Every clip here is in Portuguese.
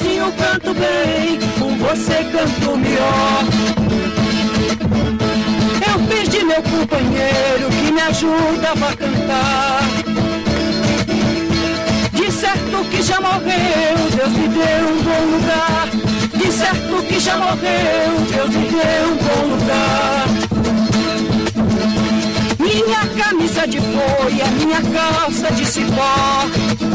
sozinho canto bem, com você canto melhor. Eu perdi meu companheiro que me ajudava a cantar. De certo que já morreu, Deus me deu um bom lugar. De certo que já morreu, Deus me deu um bom lugar. Minha camisa de folha, minha calça de cipó.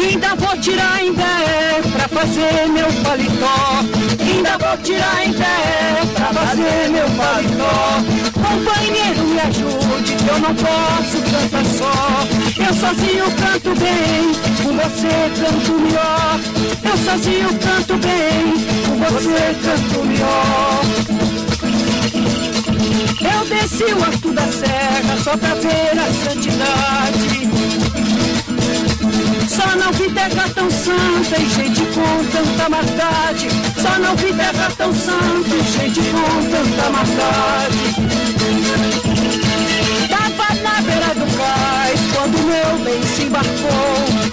Ainda vou tirar em pé pra fazer meu paletó. Ainda vou tirar em pé pra fazer meu paletó. Companheiro, me ajude, que eu não posso cantar só. Eu sozinho canto bem, com você canto melhor. Eu sozinho canto bem, com você canto melhor. Eu desci o alto da serra só pra ver a santidade. Só não vi terra tão santa e gente com tanta maldade. Só não vi terra tão santa e gente com tanta maldade. Tava na beira do cais quando meu bem se embarcou.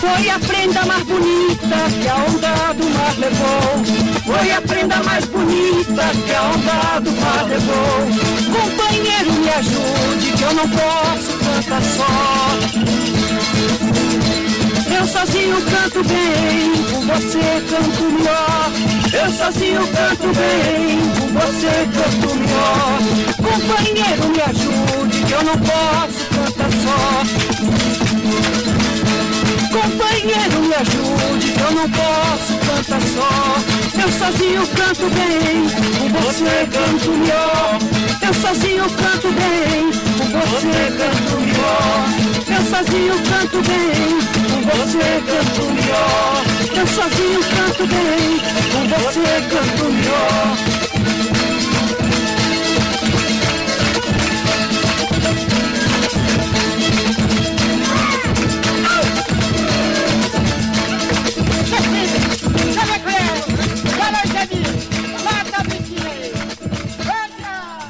Foi a prenda mais bonita que a onda do mar levou. Foi a prenda mais bonita que a onda do mar levou. Companheiro, me ajude, que eu não posso cantar só. Eu sozinho canto bem, com você canto melhor. Eu sozinho canto bem, com você canto melhor. Companheiro, me ajude, que eu não posso cantar só. Ajude, eu não posso cantar só. Eu sozinho canto bem, com você canto melhor. Eu sozinho canto bem, com você canto melhor. Eu sozinho canto bem, com você canto melhor. Eu sozinho canto bem, com você canto melhor.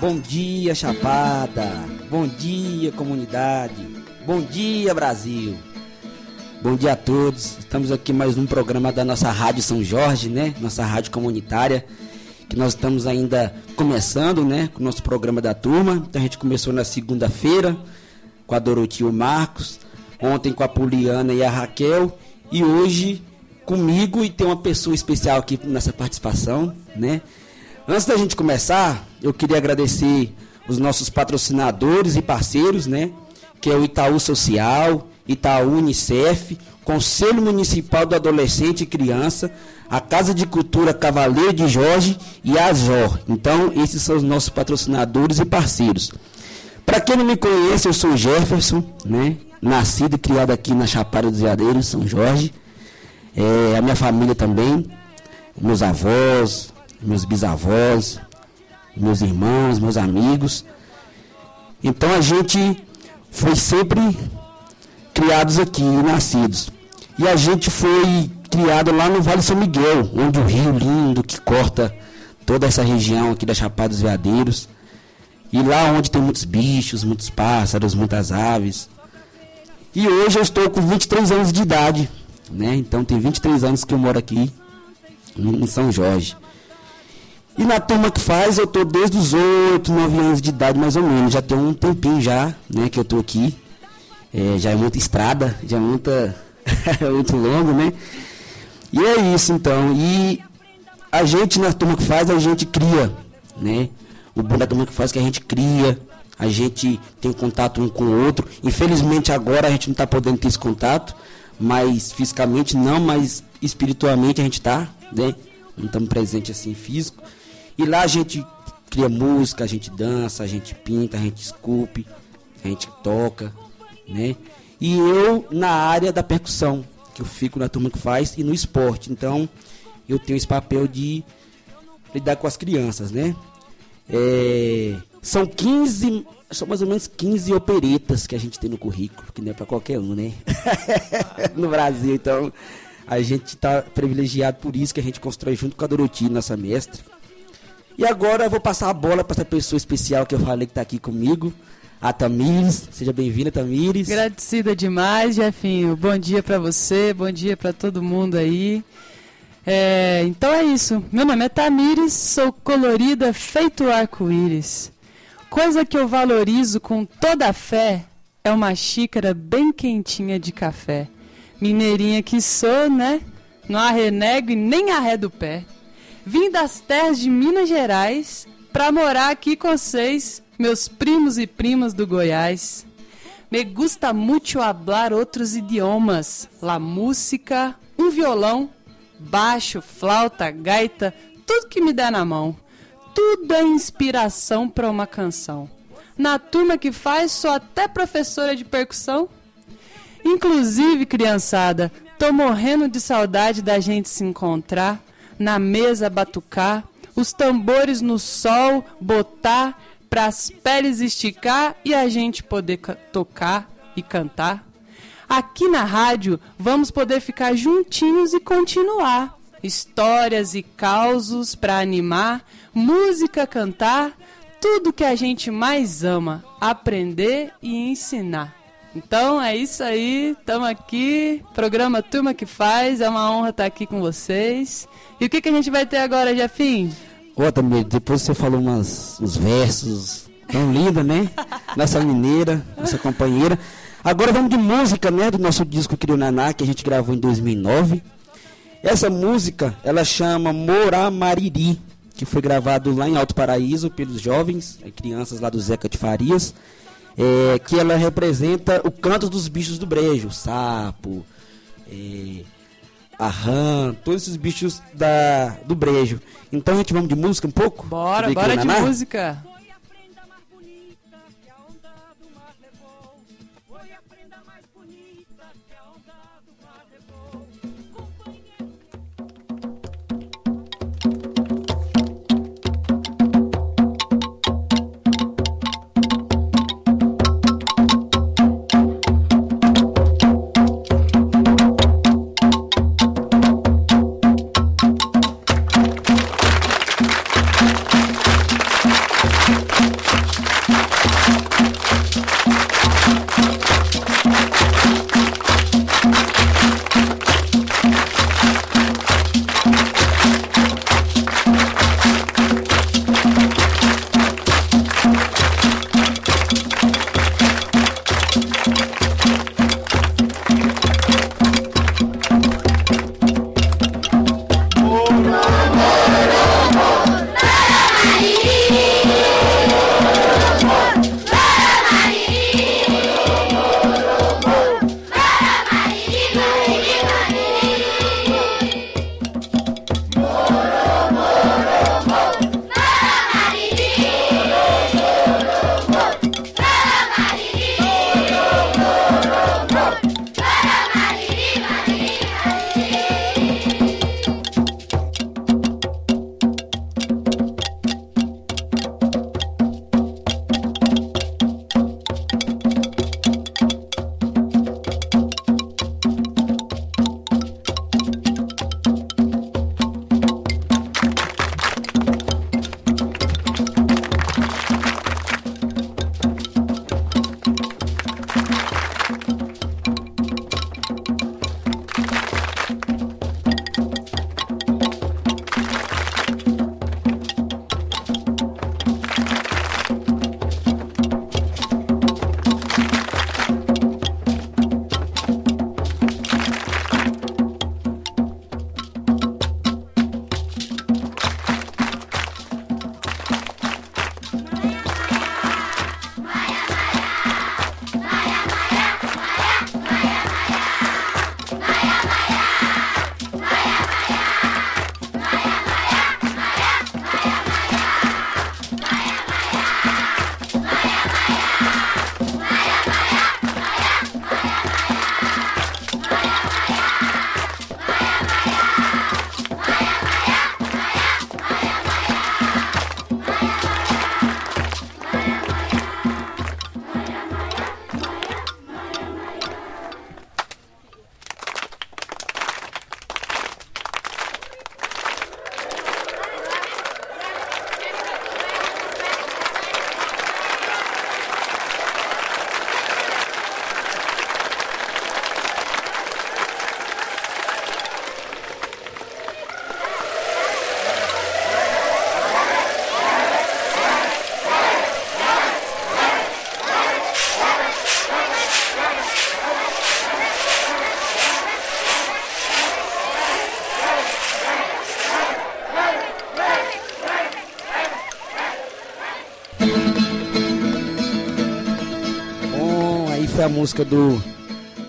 Bom dia, Chapada. Bom dia, comunidade. Bom dia, Brasil. Bom dia a todos. Estamos aqui mais um programa da nossa Rádio São Jorge, né? Nossa rádio comunitária, que nós estamos ainda começando, né? Com o nosso programa da turma. Então a gente começou na segunda-feira com a Doroti e o Marcos, ontem com a Poliana e a Raquel e hoje comigo e tem uma pessoa especial aqui nessa participação, né? Antes da gente começar, eu queria agradecer os nossos patrocinadores e parceiros, né? Que é o Itaú Social, Itaú Unicef, Conselho Municipal do Adolescente e Criança, a Casa de Cultura Cavaleiro de Jorge e a Azor. Então, esses são os nossos patrocinadores e parceiros. Para quem não me conhece, eu sou Jefferson, né? Nascido e criado aqui na Chapada dos Veadeiros, São Jorge. É, a minha família também, meus avós, meus bisavós, meus irmãos, meus amigos. Então a gente foi sempre criados aqui, nascidos. E a gente foi criado lá no Vale São Miguel, onde o rio lindo que corta toda essa região aqui da Chapada dos Veadeiros. E lá onde tem muitos bichos, muitos pássaros, muitas aves. E hoje eu estou com 23 anos de idade, né? Então tem 23 anos que eu moro aqui em São Jorge. E na turma que faz, eu tô desde os 8, 9 anos de idade, mais ou menos. Já tem um tempinho já, né, que eu tô aqui. É, já é muita estrada, já é muita. é muito longo, né? E é isso então. E a gente na turma que faz, a gente cria, né? O bom da turma que faz é que a gente cria, a gente tem contato um com o outro. Infelizmente agora a gente não está podendo ter esse contato, mas fisicamente não, mas espiritualmente a gente está, né? Não estamos presentes assim físico. E lá a gente cria música, a gente dança, a gente pinta, a gente esculpe, a gente toca, né? E eu na área da percussão, que eu fico na turma que faz, e no esporte. Então, eu tenho esse papel de lidar com as crianças, né? É, são 15, são mais ou menos 15 operetas que a gente tem no currículo, que não é para qualquer um, né? no Brasil, então A gente está privilegiado por isso que a gente constrói junto com a Doroti, nossa mestre. E agora eu vou passar a bola para essa pessoa especial que eu falei que está aqui comigo, a Tamires. Seja bem-vinda, Tamires. Agradecida demais, Jefinho. Bom dia para você, bom dia para todo mundo aí. É, então é isso. Meu nome é Tamires, sou colorida feito arco-íris. Coisa que eu valorizo com toda a fé é uma xícara bem quentinha de café. Mineirinha que sou, né? Não arrenego e nem arredo o pé. Vim das terras de Minas Gerais pra morar aqui com vocês, meus primos e primas do Goiás. Me gusta muito hablar outros idiomas, la música, um violão, baixo, flauta, gaita, tudo que me der na mão. Tudo é inspiração para uma canção. Na turma que faz, sou até professora de percussão. Inclusive, criançada, tô morrendo de saudade da gente se encontrar na mesa batucar, os tambores no sol botar, para as peles esticar e a gente poder tocar e cantar. Aqui na rádio vamos poder ficar juntinhos e continuar. Histórias e causos para animar, música cantar, tudo que a gente mais ama, aprender e ensinar. Então é isso aí, estamos aqui, programa Turma que Faz, é uma honra estar aqui com vocês. E o que, que a gente vai ter agora, Jefim? Ô, Tamir, depois você falou umas, uns versos tão lindos, né? Nossa mineira, nossa companheira. Agora vamos de música, né? Do nosso disco Naná, que a gente gravou em 2009. Essa música, ela chama Moramariri, que foi gravado lá em Alto Paraíso pelos jovens, eh, crianças lá do Zeca de Farias. É, que ela representa o canto dos bichos do brejo, sapo, é, a rã, todos esses bichos da, do brejo. Então a gente vamos de música um pouco? Bora, bora de música. Música do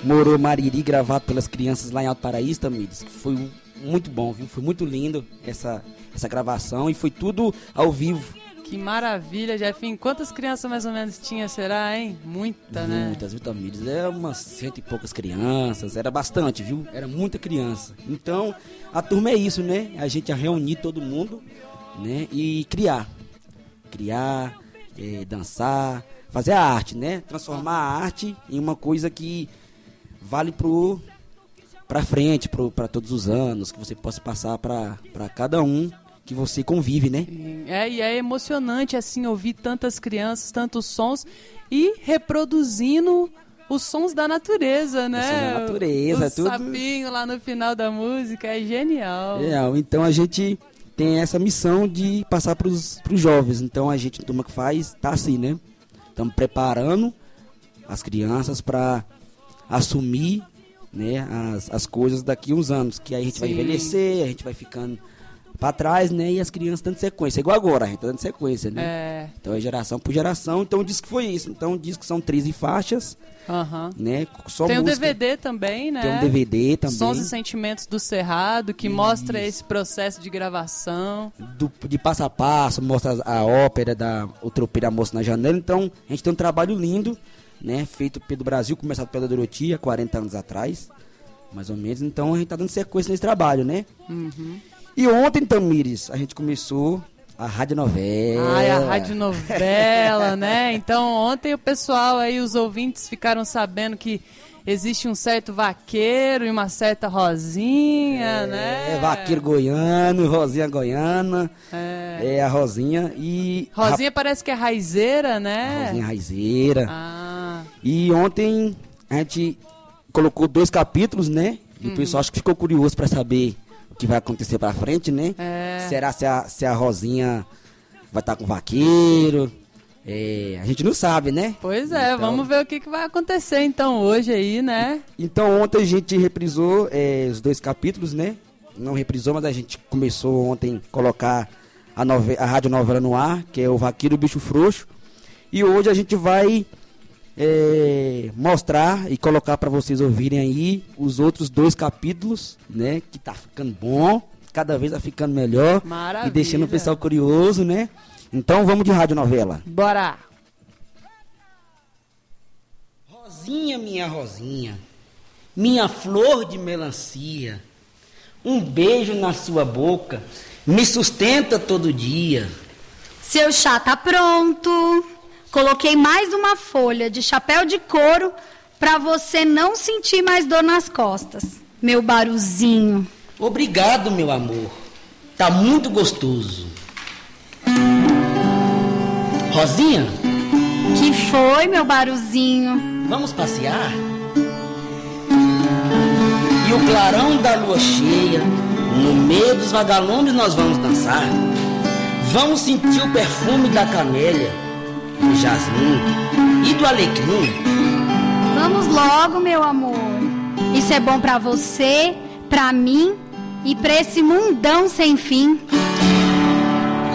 Moro Mariri, gravado pelas crianças lá em Alto Paraíso, Tamires, foi muito bom, viu? Foi muito lindo essa, essa gravação e foi tudo ao vivo. Que maravilha, Jefinho. Quantas crianças mais ou menos tinha, será, hein? Muita, né? Muitas, viu, Tamires? Era umas cento e poucas crianças, era bastante, viu? Era muita criança. Então, a turma é isso, né? A gente a reunir todo mundo, né? E criar. Criar, é, dançar, fazer a arte, né? Transformar a arte em uma coisa que vale pro para frente, para todos os anos, que você possa passar para cada um que você convive, né? É, e é emocionante assim ouvir tantas crianças, tantos sons e reproduzindo os sons da natureza, né? Os sons da natureza, o tudo. sapinho lá no final da música, é genial. É, então a gente tem essa missão de passar para os jovens. Então a gente, turma que faz, tá assim, né? Estamos preparando as crianças para assumir né, as, as coisas daqui uns anos. Que aí a gente Sim. vai envelhecer, a gente vai ficando para trás, né? E as crianças dando sequência. Igual agora, a gente tá dando sequência, né? É. Então é geração por geração. Então diz que foi isso. Então diz que são 13 faixas. Uhum. Né? Só Tem música. um DVD também, né? Tem um DVD também. Sons e Sentimentos do Cerrado, que isso. mostra esse processo de gravação. Do, de passo a passo, mostra a ópera da O Tropeiro a Moça na Janela. Então, a gente tem um trabalho lindo né, feito pelo Brasil, começado pela Doroti há 40 anos atrás, mais ou menos. Então a gente está dando sequência nesse trabalho, né? Uhum. E ontem, Tamires, a gente começou a rádio novela. Ai, a rádio novela, né? Então ontem o pessoal aí, os ouvintes ficaram sabendo que existe um certo vaqueiro e uma certa Rosinha, é, né? É, vaqueiro goiano, Rosinha goiana. É. é a Rosinha e. Rosinha parece que é raizeira, né? Rosinha raizeira. Ah. E ontem a gente colocou dois capítulos, né? E uhum. o pessoal acho que ficou curioso para saber que vai acontecer para frente, né? É. Será se a, se a Rosinha vai estar tá com o vaqueiro? É, a gente não sabe, né? Pois é, então, vamos ver o que, que, vai acontecer então hoje aí, né? Então ontem a gente reprisou é, os dois capítulos, né? Não reprisou, mas a gente começou ontem a colocar a, nove, a rádio novela no ar, que é o Vaqueiro Bicho Frouxo. E hoje a gente vai é, mostrar e colocar para vocês ouvirem aí os outros dois capítulos, né? Que tá ficando bom, cada vez tá ficando melhor. Maravilha. E deixando o pessoal curioso, né? Então vamos de rádio novela. Bora! Rosinha, minha Rosinha, minha flor de melancia, um beijo na sua boca me sustenta todo dia. Seu chá tá pronto. Coloquei mais uma folha de chapéu de couro para você não sentir mais dor nas costas. Meu baruzinho. Obrigado, meu amor. Tá muito gostoso. Rosinha? Que foi, meu baruzinho? Vamos passear? E o clarão da lua cheia, no meio dos vagalumes nós vamos dançar. Vamos sentir o perfume da camélia, do jasmim e do alecrim. Vamos logo, meu amor. Isso é bom para você, para mim e para esse mundão sem fim.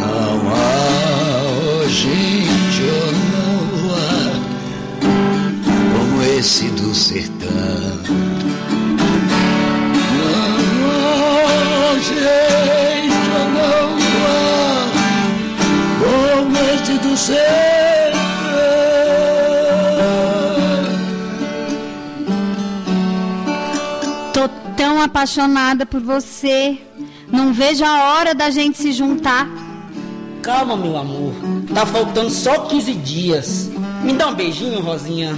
Não há não há como esse do sertão. gente não apaixonada por você. Não vejo a hora da gente se juntar. Calma, meu amor. Tá faltando só 15 dias. Me dá um beijinho, Rosinha.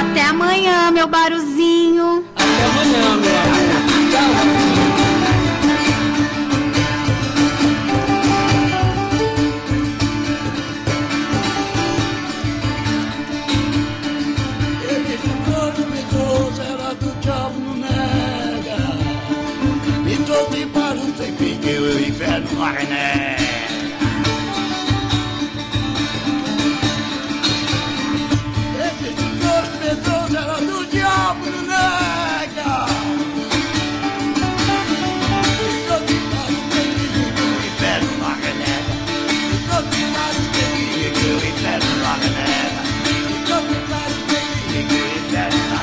Até amanhã, meu baruzinho. Até amanhã, meu amor. Tchau. werden Marionette. Esse dois pessoas do diabo do nega. Estou ficando o inferno Marionette. Estou ficando feliz que o inferno Marionette. Estou ficando feliz o.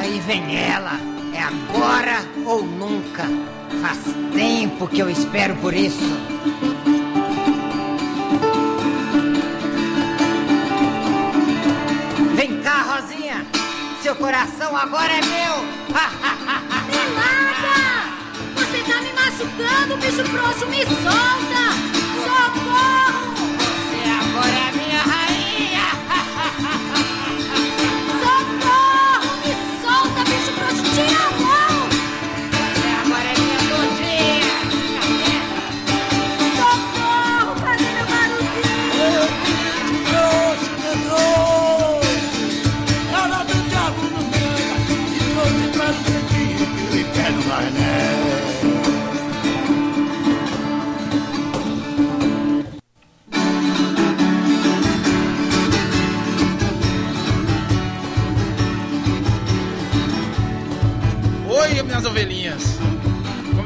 Aí vem ela, é agora ou nunca. Faz tempo que eu espero por isso. Vem cá, Rosinha. Seu coração agora é meu. Pelada! Você tá me machucando, bicho frouxo, me solta! Socorro!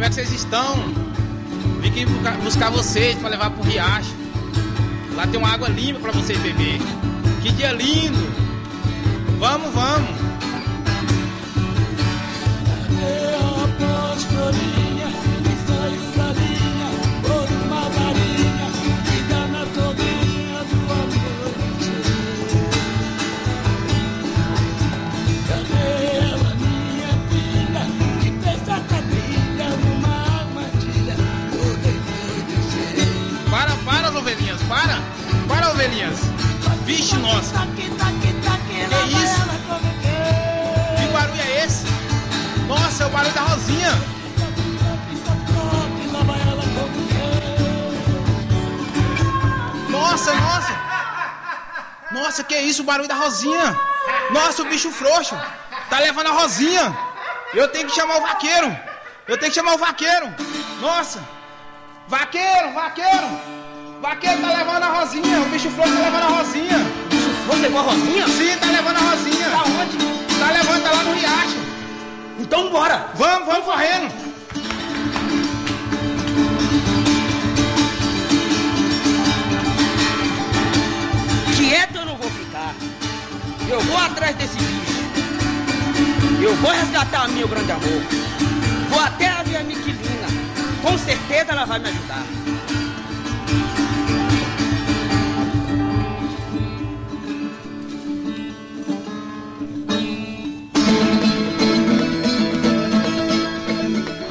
Como é que vocês estão? Vim aqui buscar- vocês para levar pro riacho. Lá tem uma água limpa para vocês beber. Que dia lindo! Vamos, vamos. Nossa, que isso, o barulho da Rosinha. Nossa, o bicho frouxo. Tá levando a Rosinha. Eu tenho que chamar o vaqueiro. Eu tenho que chamar o vaqueiro. Nossa. Vaqueiro, vaqueiro. Vaqueiro tá levando a Rosinha. O bicho frouxo tá levando a Rosinha. O bicho frouxo levou a Rosinha? Sim, tá levando a Rosinha. Tá onde? Tá levando, tá lá no riacho. Então bora! Vamos, vamos correndo. Eu vou atrás desse bicho. Eu vou resgatar meu grande amor. Vou até a minha Miquilina. Com certeza ela vai me ajudar.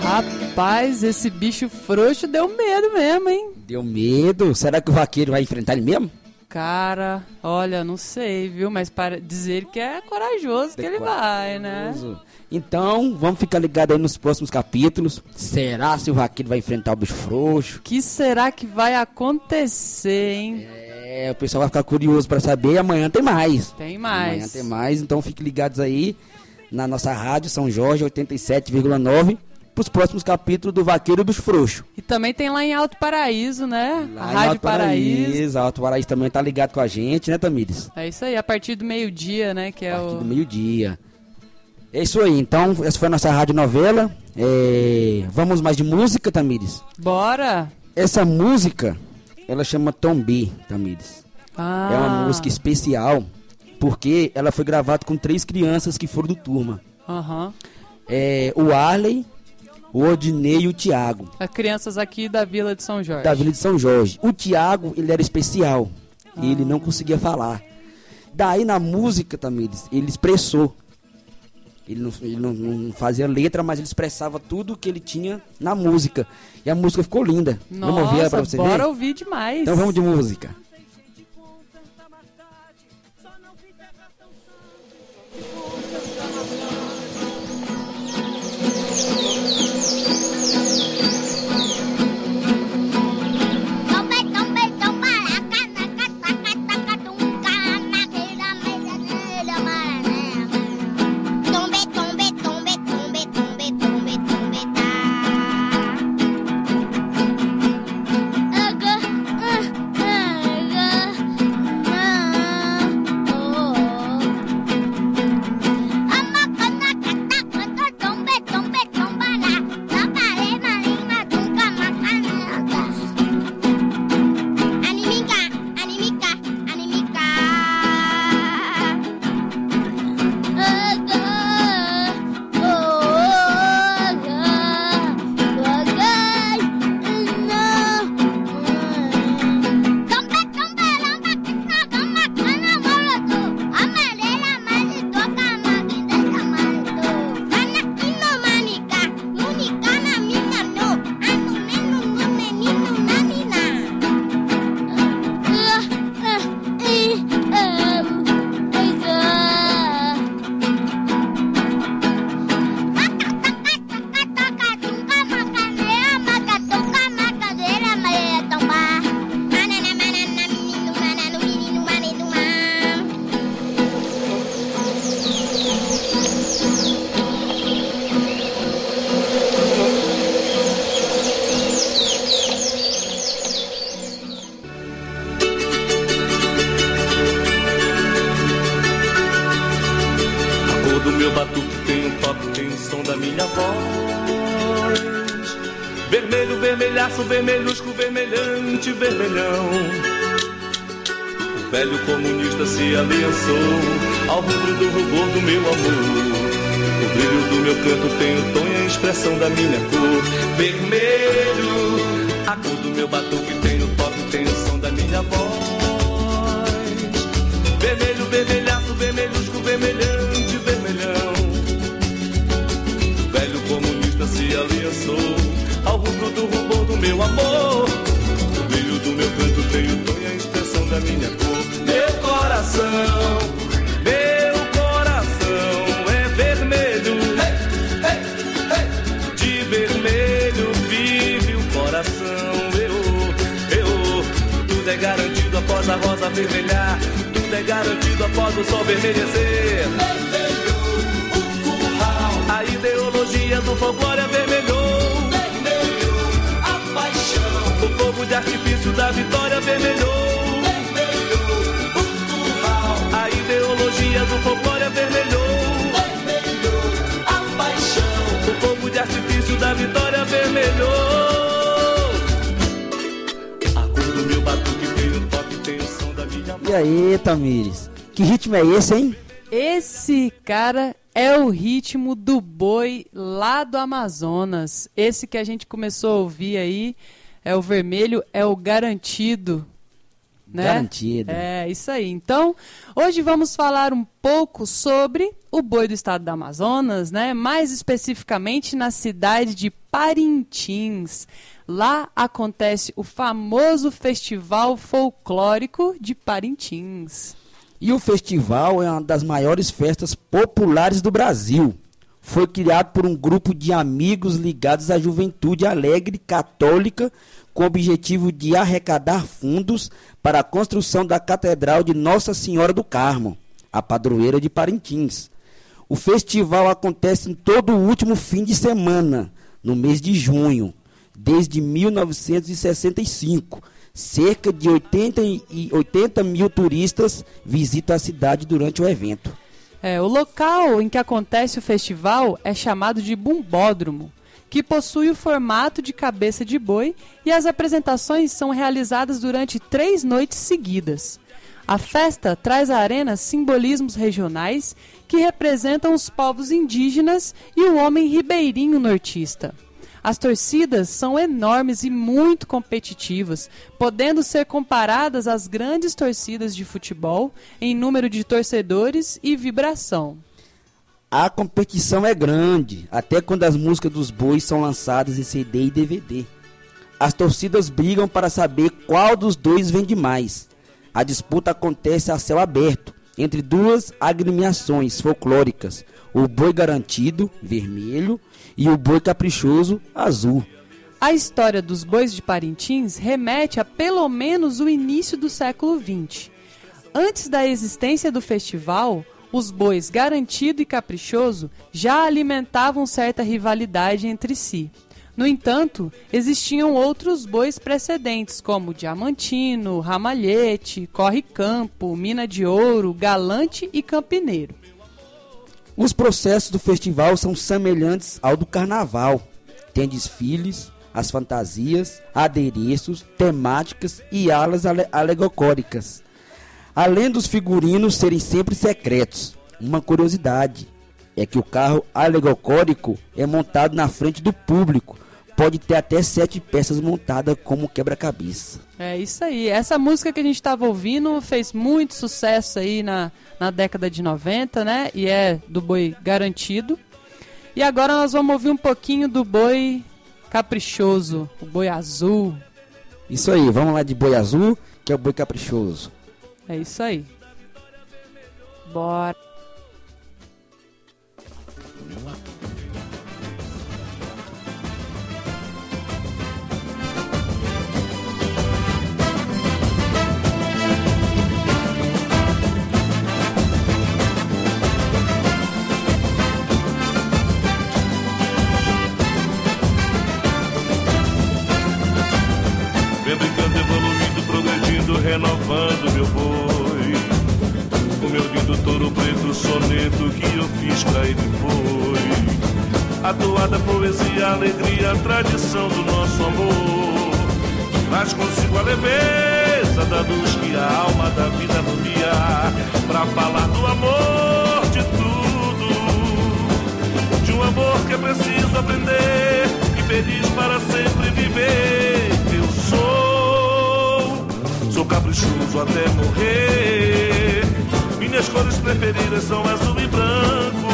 Rapaz, esse bicho frouxo deu medo mesmo, hein? Deu medo? Será que o vaqueiro vai enfrentar ele mesmo? Cara, olha, não sei, viu? Mas para dizer que é corajoso que ele vai, né? Então, vamos ficar ligados aí nos próximos capítulos. Será se o vaqueiro vai enfrentar o bicho frouxo? O que será que vai acontecer, hein? É, o pessoal vai ficar curioso pra saber. Amanhã tem mais. Tem Amanhã mais. tem mais, então fiquem ligados aí na nossa rádio São Jorge 87,9 pros próximos capítulos do Vaqueiro e Bicho Frouxo. E também tem lá em Alto Paraíso, né? Lá a Rádio Alto Paraíso. Alto Paraíso também tá ligado com a gente, né, Tamires? É isso aí, a partir do meio-dia, né? Que é A partir do o. meio-dia. É isso aí, então, essa foi a nossa rádio novela. É, Vamos mais de música, Tamires? Bora! Essa música, ela chama Tombi, Tamires. Ah, É uma música especial, porque ela foi gravada com três crianças que foram do turma. Aham. É, o Arley, o Odinei e o Tiago, As crianças aqui da Vila de São Jorge. da Vila de São Jorge. O Tiago, ele era especial, Ah. ele não conseguia falar. Daí na música, Tamires, ele expressou. Ele, não, ele não- não fazia letra, mas ele expressava tudo que ele tinha na música. E a música ficou linda. Nossa, vamos ouvir ela pra você bora ver? ouvir demais. Então vamos de música. E aí, Tamires? Que ritmo é esse, hein? Esse cara é o ritmo do boi lá do Amazonas. Esse que a gente começou a ouvir aí é o vermelho, é o garantido. Né? Garantido. É, isso aí. Então, hoje vamos falar um pouco sobre o boi do estado do Amazonas, né? Mais especificamente na cidade de Parintins. Lá acontece o famoso Festival Folclórico de Parintins. E o festival é uma das maiores festas populares do Brasil. Foi criado por um grupo de amigos ligados à juventude alegre católica com o objetivo de arrecadar fundos para a construção da Catedral de Nossa Senhora do Carmo, a padroeira de Parintins. O festival acontece em todo o último fim de semana, no mês de junho, desde 1965. Cerca de 80, e 80 mil turistas visitam a cidade durante o evento. É, o local em que acontece o festival é chamado de Bumbódromo, que possui o formato de cabeça de boi e as apresentações são realizadas durante três noites seguidas. A festa traz à arena simbolismos regionais que representam os povos indígenas e o homem ribeirinho nortista. As torcidas são enormes e muito competitivas, podendo ser comparadas às grandes torcidas de futebol em número de torcedores e vibração. A competição é grande, até quando as músicas dos bois são lançadas em CD e DVD. As torcidas brigam para saber qual dos dois vende mais. A disputa acontece a céu aberto, entre duas agremiações folclóricas, o boi garantido, vermelho, e o boi caprichoso, azul. A história dos bois de Parintins remete a pelo menos o início do século XX. Antes da existência do festival, os bois Garantido e Caprichoso já alimentavam certa rivalidade entre si. No entanto, existiam outros bois precedentes, como Diamantino, Ramalhete, Corre Campo, Mina de Ouro, Galante e Campineiro. Os processos do festival são semelhantes ao do carnaval. Tem desfiles, as fantasias, adereços, temáticas e alas ale alegóricas. Além dos figurinos serem sempre secretos, uma curiosidade é que o carro alegórico é montado na frente do público. Pode ter até sete peças montadas como quebra-cabeça. É isso aí. Essa música que a gente estava ouvindo fez muito sucesso aí na, na década de 90, né? E é do boi garantido. E agora nós vamos ouvir um pouquinho do boi caprichoso, o boi azul. Isso aí, vamos lá de boi azul, que é o boi caprichoso. É isso aí. Bora. Vem brincando, evoluindo, renovando meu boi. O meu lindo touro Preto, soneto que eu fiz pra ele foi a toada, poesia, alegria, tradição do nosso amor. Mas consigo a leveza da luz que a alma da vida ilumia pra falar do amor de tudo, de um amor que é preciso aprender e feliz para sempre viver. Caprichoso até morrer. Minhas cores preferidas são azul e branco.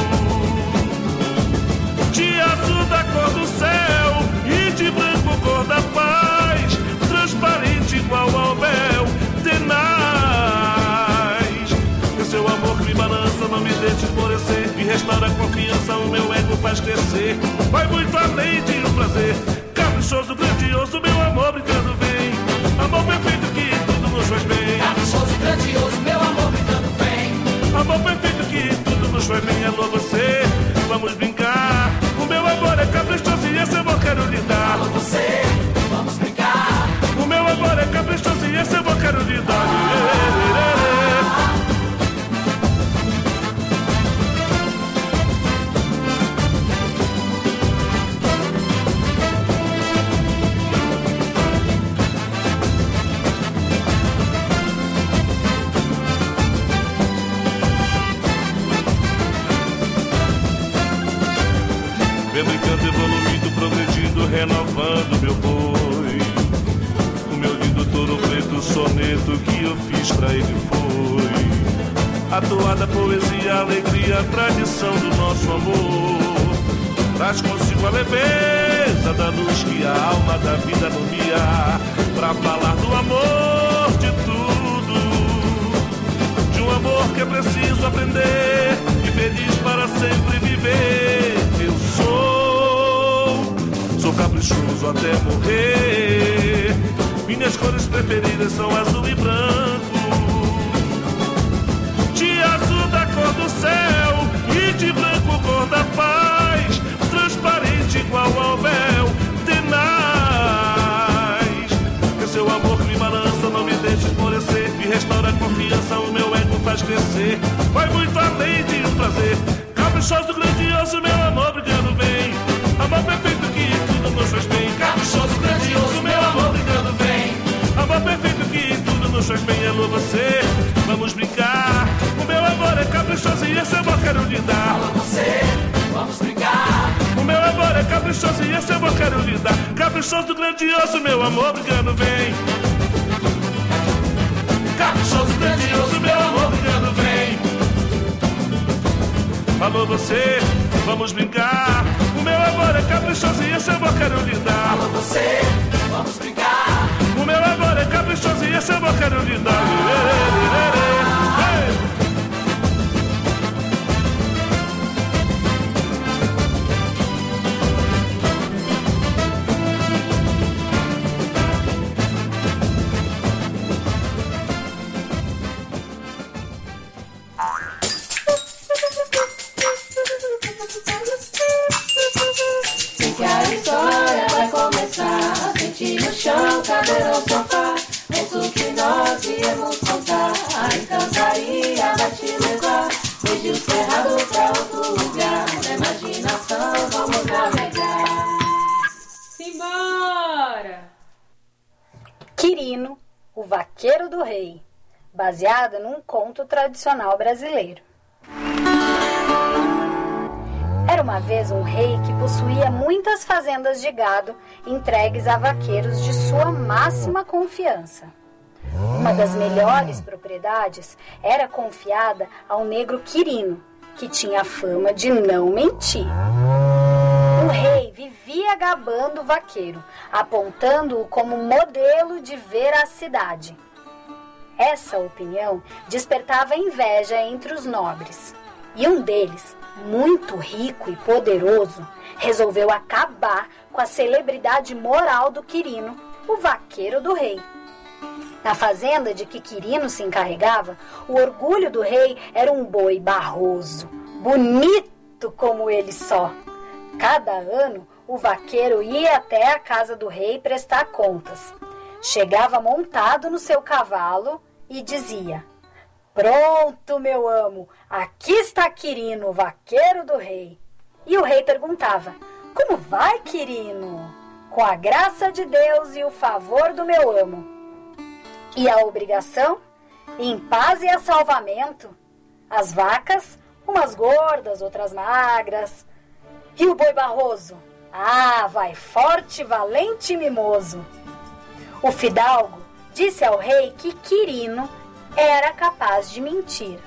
De azul da cor do céu e de branco cor da paz, transparente igual ao véu, tenaz. Que seu amor que me balança não me deixe esmorecer, me restaura a confiança, o meu ego faz crescer, vai muito além de um prazer, caprichoso, grandioso, meu amor brincando nos faz bem, alô você, vamos brincar. O meu amor é caprichoso e esse amor quero lhe dar. Alô você, vamos brincar. O meu amor é caprichoso e esse amor quero lhe dar. Soneto que eu fiz pra ele foi. A toada, poesia, alegria, tradição do nosso amor. Traz consigo a leveza da luz que a alma da vida ilumia. Pra falar do amor de tudo de um amor que é preciso aprender e feliz para sempre viver. Eu sou, sou caprichoso até morrer. Minhas cores preferidas são azul e branco. De azul da cor do céu e de branco cor da paz, transparente igual ao véu, tenaz. Que seu amor que me balança não me deixe esmorecer, me restaura a confiança, o meu ego faz crescer. Vai muito além de Caprichoso, grandioso, meu amor brigando bem. Caprichoso, grandioso, meu amor brigando bem. Alô você, vamos brincar. O meu amor é caprichoso e esse amor quero lhe dar. Alô você, vamos brincar. O meu amor é caprichoso e esse amor quero lhe dar. Tradicional brasileiro. Era uma vez um rei que possuía muitas fazendas de gado entregues a vaqueiros de sua máxima confiança. Uma das melhores propriedades era confiada ao negro Quirino, que tinha a fama de não mentir. O rei vivia gabando o vaqueiro, apontando-o como modelo de veracidade. Essa opinião despertava inveja entre os nobres. E um deles, muito rico e poderoso, resolveu acabar com a celebridade moral do Quirino, o vaqueiro do rei. Na fazenda de que Quirino se encarregava, o orgulho do rei era um boi barroso, bonito como ele só. Cada ano, o vaqueiro ia até a casa do rei prestar contas. Chegava montado no seu cavalo e dizia: Pronto, meu amo, aqui está Quirino, vaqueiro do rei. E o rei perguntava: Como vai, Quirino? Com a graça de Deus e o favor do meu amo. E a obrigação? Em paz e a salvamento. As vacas, umas gordas, outras magras. E o boi barroso? Ah, vai forte, valente e mimoso. O fidalgo disse ao rei que Quirino era capaz de mentir.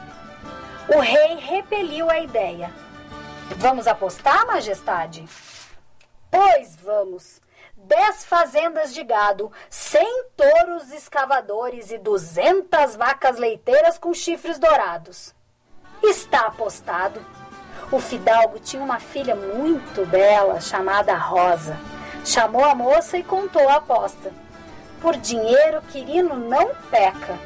O rei repeliu a ideia. Vamos apostar, majestade? Pois vamos. Dez fazendas de gado, cem touros escavadores e duzentas vacas leiteiras com chifres dourados. Está apostado. O fidalgo tinha uma filha muito bela chamada Rosa. Chamou a moça e contou a aposta. Por dinheiro, Quirino não peca.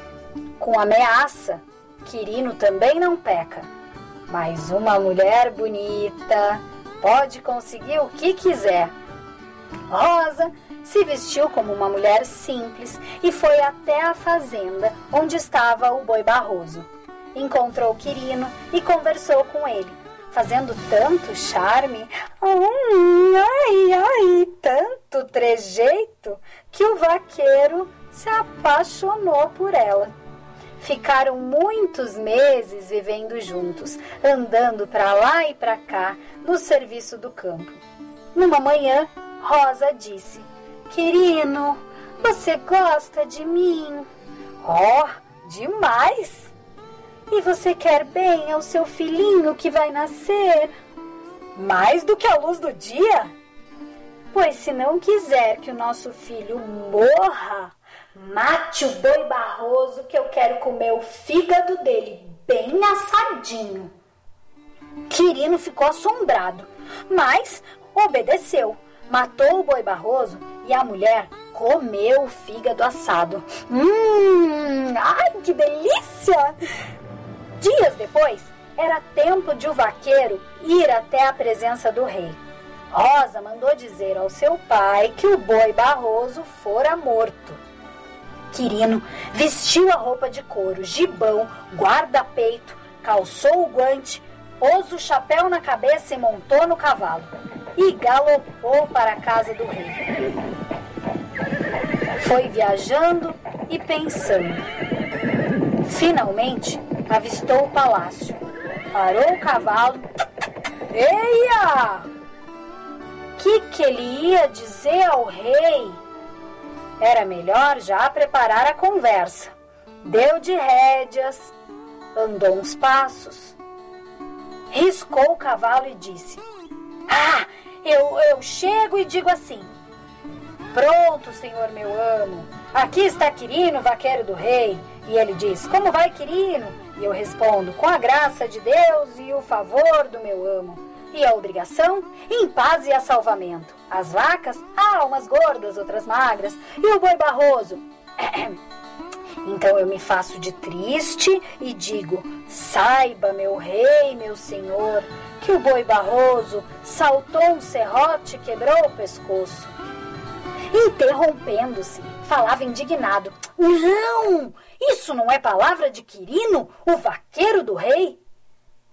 Com ameaça, Quirino também não peca. Mas uma mulher bonita pode conseguir o que quiser. Rosa se vestiu como uma mulher simples e foi até a fazenda onde estava o boi Barroso. Encontrou Quirino e conversou com ele, fazendo tanto charme, ai, ai, tanto trejeito, que o vaqueiro se apaixonou por ela. Ficaram muitos meses vivendo juntos, andando para lá e para cá no serviço do campo. Numa manhã, Rosa disse: Quirino, você gosta de mim? Oh, demais! E você quer bem ao seu filhinho que vai nascer? Mais do que a luz do dia? Pois se não quiser que o nosso filho morra, mate o boi barroso que eu quero comer o fígado dele bem assadinho. Quirino ficou assombrado, mas obedeceu. Matou o boi barroso e a mulher comeu o fígado assado. Hum, ai que delícia! Dias depois, era tempo de o vaqueiro ir até a presença do rei. Rosa mandou dizer ao seu pai que o boi barroso fora morto. Quirino vestiu a roupa de couro, gibão, guarda-peito, calçou o guante, pôs o chapéu na cabeça e montou no cavalo. E galopou para a casa do rei. Foi viajando e pensando. Finalmente, avistou o palácio. Parou o cavalo. Eia! Que que ele ia dizer ao rei? Era melhor já preparar a conversa. Deu de rédeas, andou uns passos, riscou o cavalo e disse: Ah, eu, eu chego e digo assim: Pronto, senhor meu amo. Aqui está Quirino, vaqueiro do rei. E ele diz: Como vai, Quirino? E eu respondo: Com a graça de Deus e o favor do meu amo. E a obrigação? Em paz e a salvamento. As vacas? Ah, umas gordas, outras magras. E o boi barroso? Então eu me faço de triste e digo: Saiba, meu rei, meu senhor, que o boi barroso saltou um serrote e quebrou o pescoço. Interrompendo-se, falava indignado: Não! Isso não é palavra de Quirino, o vaqueiro do rei?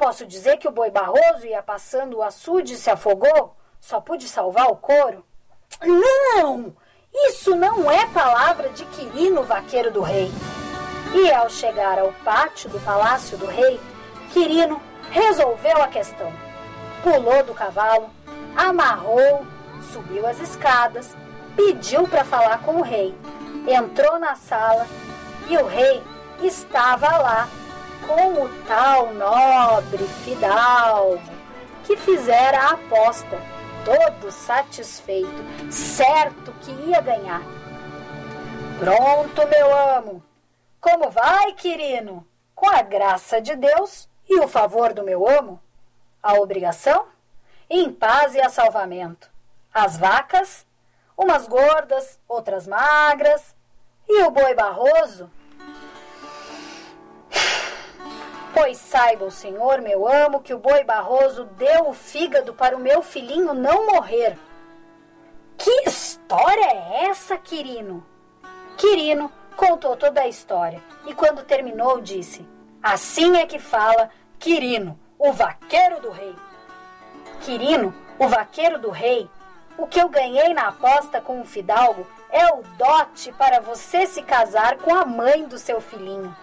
Posso dizer que o boi barroso ia passando o açude e se afogou? Só pude salvar o couro? Não! Isso não é palavra de Quirino, vaqueiro do rei. E ao chegar ao pátio do palácio do rei, Quirino resolveu a questão. Pulou do cavalo, amarrou, subiu as escadas, pediu para falar com o rei. Entrou na sala e o rei estava lá com o tal nobre fidalgo que fizera a aposta, todo satisfeito, certo que ia ganhar. Pronto, meu amo. Como vai, Quirino? Com a graça de Deus e o favor do meu amo? A obrigação? Em paz e a salvamento. As vacas? Umas gordas, outras magras. E o boi barroso? Pois saiba o senhor, meu amo, que o boi barroso deu o fígado para o meu filhinho não morrer. Que história é essa, Quirino? Quirino contou toda a história e, quando terminou, disse: Assim é que fala Quirino, o vaqueiro do rei. Quirino, o vaqueiro do rei, o que eu ganhei na aposta com o fidalgo é o dote para você se casar com a mãe do seu filhinho.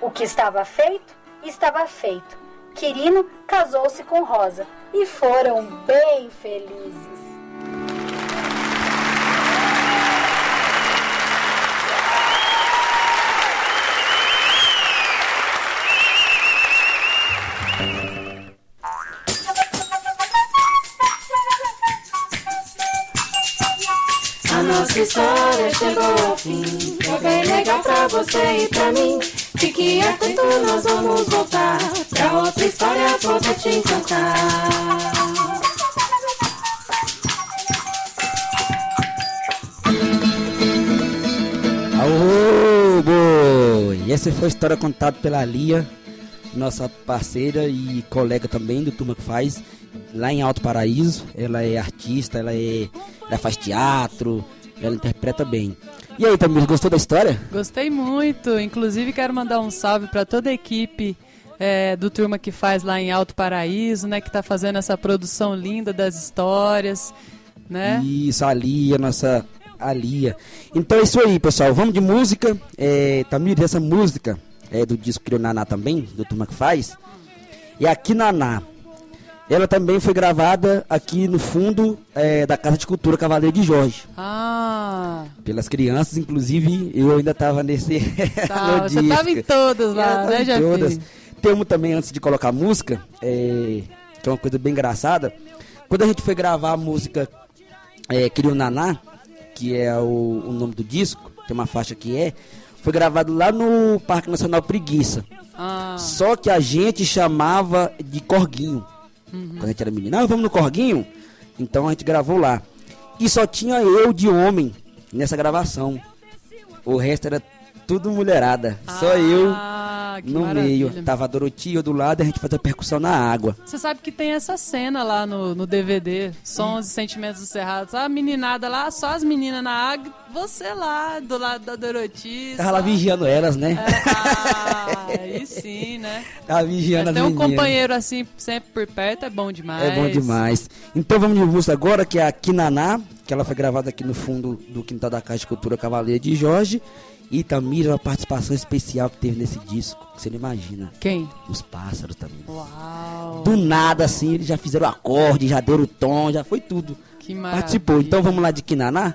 O que estava feito, estava feito. Quirino casou-se com Rosa e foram bem felizes. A nossa história chegou ao fim. É bem legal pra você e pra mim. Fique atento, nós vamos voltar. Pra outra história poder te encantar. Boi! Essa foi a história contada pela Lia, nossa parceira e colega também do Turma que Faz, lá em Alto Paraíso. Ela é artista, ela, é, ela faz teatro, ela interpreta bem. E aí, Tamir, gostou da história? Gostei muito. Inclusive, quero mandar um salve para toda a equipe é, do Turma que faz lá em Alto Paraíso, né? Que tá fazendo essa produção linda das histórias, né? Isso, a Lia, nossa a Lia. Então é isso aí, pessoal. Vamos de música. É, Tamir, essa música é do disco Criou Naná também, do Turma que faz. E aqui Naná. Ela também foi gravada aqui no fundo é, da Casa de Cultura Cavaleiro de Jorge. Ah, Pelas crianças, inclusive, eu ainda estava nesse. tá. Você tava em todas lá, né, em todas. Temos também, antes de colocar a música, é, que é uma coisa bem engraçada. Quando a gente foi gravar a música é, Criou Naná, que é o, o nome do disco, tem uma faixa que é, foi gravado lá no Parque Nacional Preguiça. Ah, Só que a gente chamava de Corguinho. Quando a gente era menino, ah, vamos no Corguinho? Então a gente gravou lá. E só tinha eu de homem nessa gravação. O resto era tudo mulherada. Só eu ah, que no maravilha. meio. Tava a Dorotia do lado e a gente fazia percussão na água. Você sabe que tem essa cena lá no, no DVD, Sons e Sentimentos do Cerrado. A meninada lá, só as meninas na água, você lá, do lado da Doroti. Tava lá vigiando elas, né? Ah, aí sim, né? Tava vigiando Mas as ter um meninas. companheiro assim, sempre por perto, é bom demais. É bom demais. Então vamos de música agora, que é a Kinaná, que ela foi gravada aqui no fundo do quintal da Casa de Cultura Cavaleiro de Jorge. E Tamira, uma participação especial que teve nesse disco, que você não imagina. Quem? Os pássaros também. Uau. Do nada, assim, eles já fizeram o acorde, já deram o tom, já foi tudo. Que maravilha. Participou. Então vamos lá de Kinaná?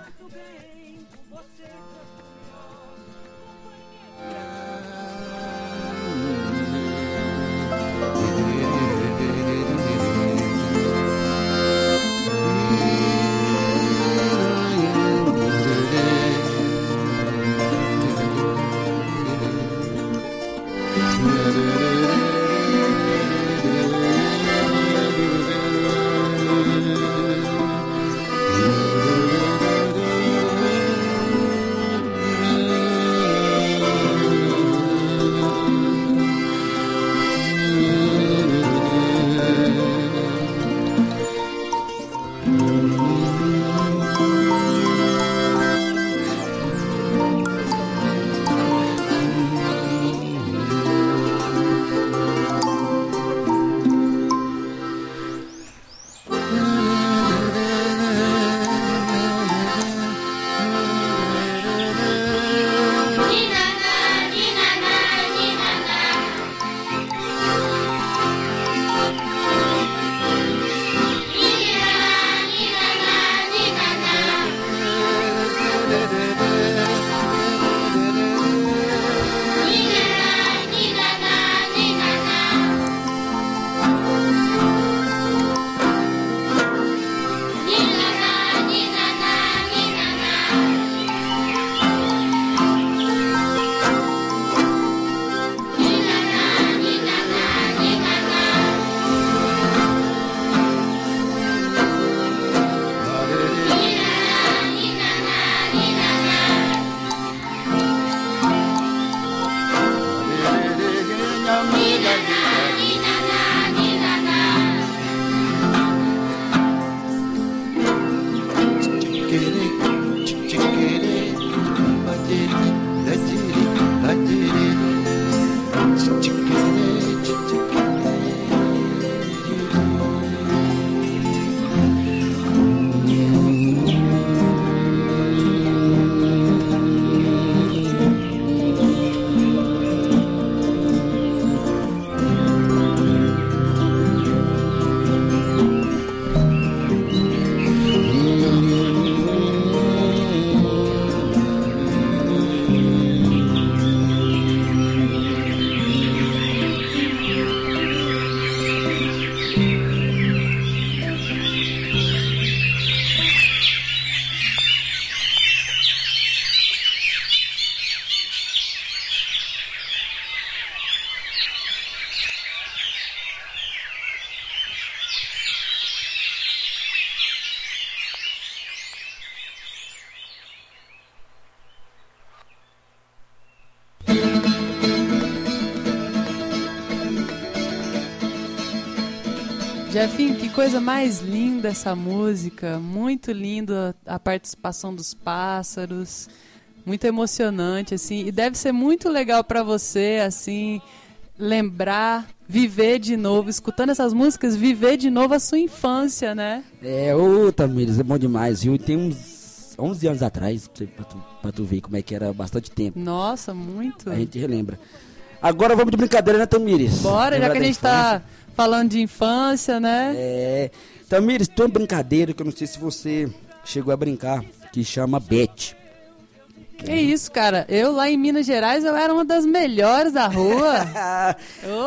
Jefinho, que coisa mais linda essa música. Muito linda a participação dos pássaros. Muito emocionante, assim. E deve ser muito legal pra você, assim, lembrar, viver de novo, escutando essas músicas, viver de novo a sua infância, né? É, ô Tamires, é bom demais, viu? E tem uns 11 anos atrás, pra, tu, pra tu ver como é que era bastante tempo. Nossa, muito. A gente relembra. Agora vamos de brincadeira, né, Tamires? Bora, já Lembrar que a gente tá falando de infância, né? É. Tamires, tem uma brincadeira que eu não sei se você chegou a brincar, que chama Bet. Que isso, cara. Eu lá em Minas Gerais, eu era uma das melhores da rua.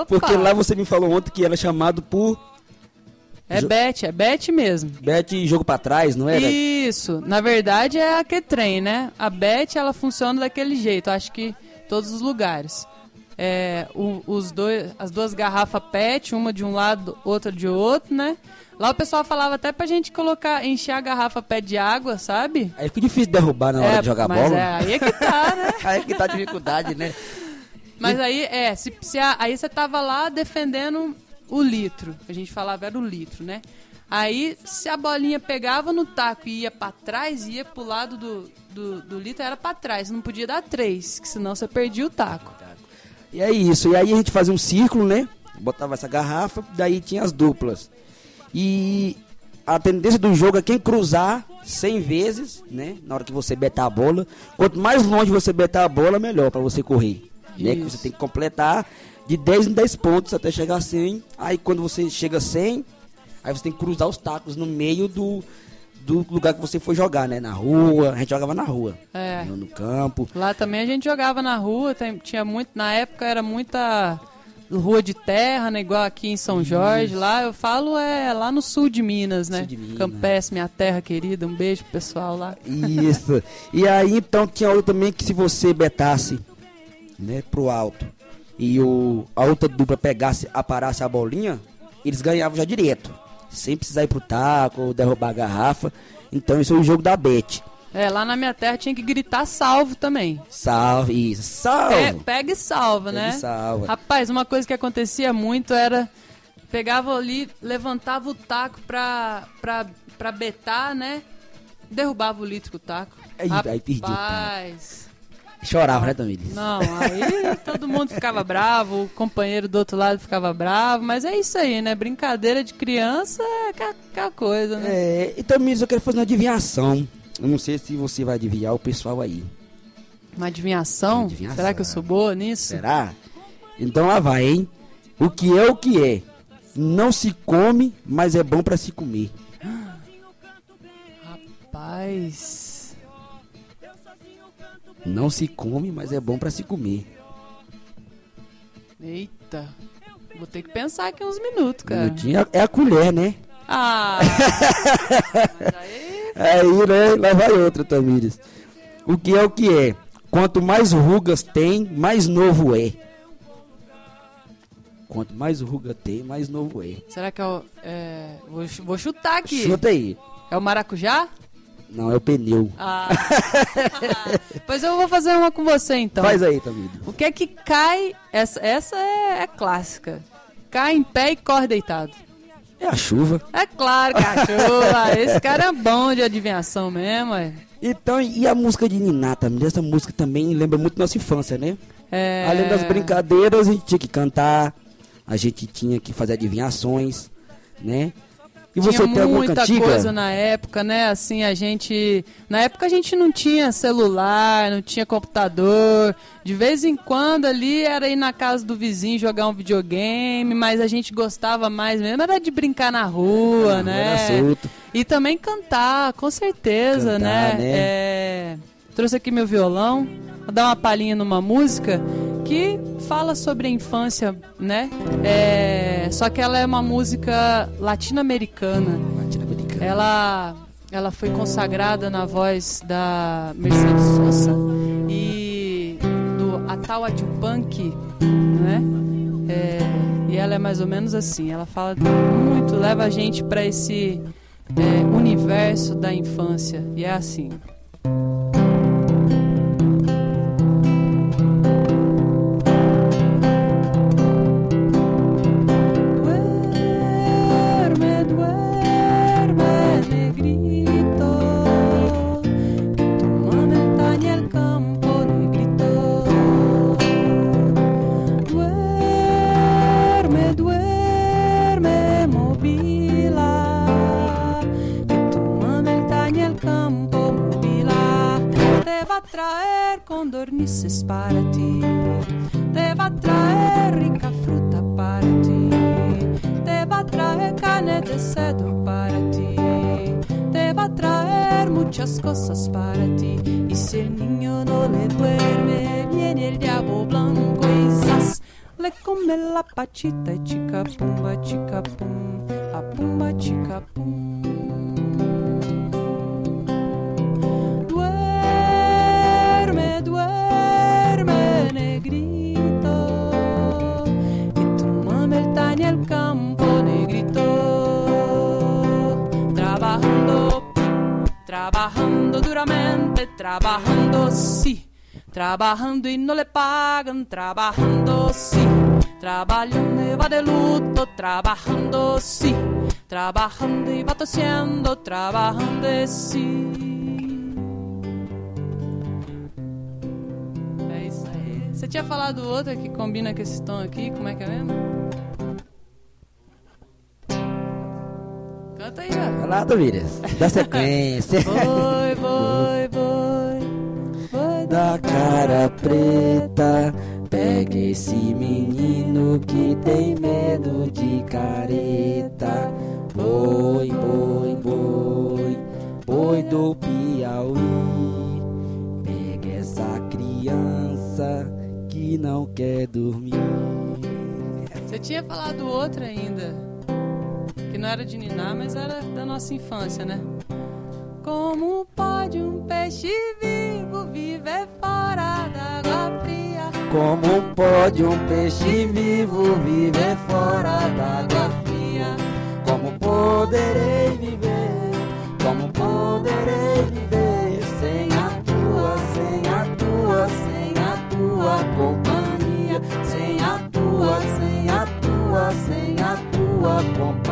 Opa! Porque lá você me falou ontem que era chamado por É bet, é bet mesmo. Bet jogo pra trás, não era? Isso, na verdade é a que trem, né? A bet ela funciona daquele jeito, acho que todos os lugares. É, o- os dois, as duas garrafas PET, uma de um lado, outra de outro, né? Lá o pessoal falava até pra gente colocar, encher a garrafa PET de água, sabe? Aí fica difícil derrubar na hora É, de jogar mas bola. é, aí é que tá, né? aí que tá a dificuldade, né? Mas aí, é, se, se a- aí você tava lá defendendo o litro. A gente falava era o litro, né? Aí, se a bolinha pegava no taco e ia pra trás, ia pro lado do, do, do litro, era pra trás. Não podia dar três, que senão você perdia o taco. E é isso. E aí a gente fazia um círculo, né? Botava essa garrafa, daí tinha as duplas. E a tendência do jogo é quem cruzar 100 vezes, né? Na hora que você betar a bola. Quanto mais longe você betar a bola, melhor pra você correr. Né? Que você tem que completar de 10 em 10 pontos até chegar a 100. Aí quando você chega a 100, aí você tem que cruzar os tacos no meio do, do lugar que você for jogar, né? Na rua. A gente jogava na rua. É. No, no campo. Lá também a gente jogava na rua, tem- tinha muito, na época era muita rua de terra, né? Igual aqui em São Jorge, lá eu falo é lá no sul de Minas, né? Sul de Minas. Campestre, minha terra querida, um beijo pro pessoal lá. Isso. E aí então tinha outra também que se você betasse, né, pro alto e o, a outra dupla pegasse, aparasse a bolinha, eles ganhavam já direto. Sem precisar ir pro taco ou derrubar a garrafa. Então isso é o jogo da Bet. É, lá na minha terra tinha que gritar salvo também. Salve, isso, salve! É, pega e salva, Pega né? e salva. Rapaz, uma coisa que acontecia muito era. Pegava ali, levantava o taco pra, pra, pra betar, né? Derrubava o litro com o taco. Aí- aí perdi o taco. Chorava, né, Tamires? Não, aí todo mundo ficava bravo, o companheiro do outro lado ficava bravo, mas é isso aí, né? Brincadeira de criança é aquela- coisa, né? É, e eu quero fazer uma adivinhação. Eu não sei se você vai adivinhar o pessoal aí. Uma adivinhação? Uma adivinhação. Será que eu sou boa nisso? Será? Então lá vai, hein? O que é o que é? Não se come, mas é bom pra se comer. Rapaz. Não se come, mas é bom pra se comer. Eita. Vou ter que pensar aqui uns minutos, cara. Minutinho é a colher, né? Ah! aí. Aí, né? Lá vai outra, Tamires. O que é o que é? Quanto mais rugas tem, mais novo é. Quanto mais ruga tem, mais novo é. Será que é o. É, vou, vou chutar aqui. Chuta aí. É o maracujá? Não, é o pneu. Ah. pois eu vou fazer uma com você então. Faz aí, Tamires. O que é que cai? Essa, essa é, é clássica. Cai em pé e corre deitado. É a chuva. É claro, cachorro. Esse cara é bom de adivinhação mesmo, é. Então, e a música de Niná também? Essa música também lembra muito nossa infância, né? É... Além das brincadeiras, a gente tinha que cantar, a gente tinha que fazer adivinhações, né? E você tinha alguma muita coisa na época, né? Assim, a gente. Na época a gente não tinha celular, não tinha computador. De vez em quando ali era ir na casa do vizinho jogar um videogame, mas a gente gostava mais mesmo, era de brincar na rua, rua, né? E também cantar, com certeza, Cantar, né? né? É, Trouxe aqui meu violão, vou dar uma palhinha numa música que fala sobre a infância, né? É, só que ela é uma música latino-americana. Latino-americana. Ela, ela foi consagrada na voz da Mercedes Sosa e do Atahualpa Punk, né? É, e ela é mais ou menos assim. Ela fala muito, leva a gente para esse é, universo da infância. E é assim. Para ti, te va a traer rica fruta para ti, te va a traer carne de cerdo para ti, te va a traer muchas cosas para ti. Y si el niño no le duerme, viene el diablo blanco y zas, le come la pachita y chica pumba, chica pum, a pumba, chica pum. En el campo, negrito, trabajando, trabajando duramente, trabajando sí, trabajando y no le pagan, trabajando sí, trabajando y va de luto, trabajando sí, trabajando y va tosiendo, trabajando sí. É. Você tinha falado outra que combina com esse tom aqui, como é que é mesmo? Canta aí, ó. Vai lá, Tamires. Dá sequência. Foi, foi, foi. Foi da cara preta. Pega esse menino que tem medo de careta. Boi, boi, boi, boi do Piauí. Pega essa criança que não quer dormir. Você tinha falado outra ainda. Que não era de Niná, mas era da nossa infância, né? Como pode um peixe vivo viver fora da água fria? Como pode um peixe vivo viver fora d'água fria? Como poderei viver? Como poderei viver sem a tua, sem a tua, sem a tua companhia? Sem a tua, sem a tua, sem a tua companhia.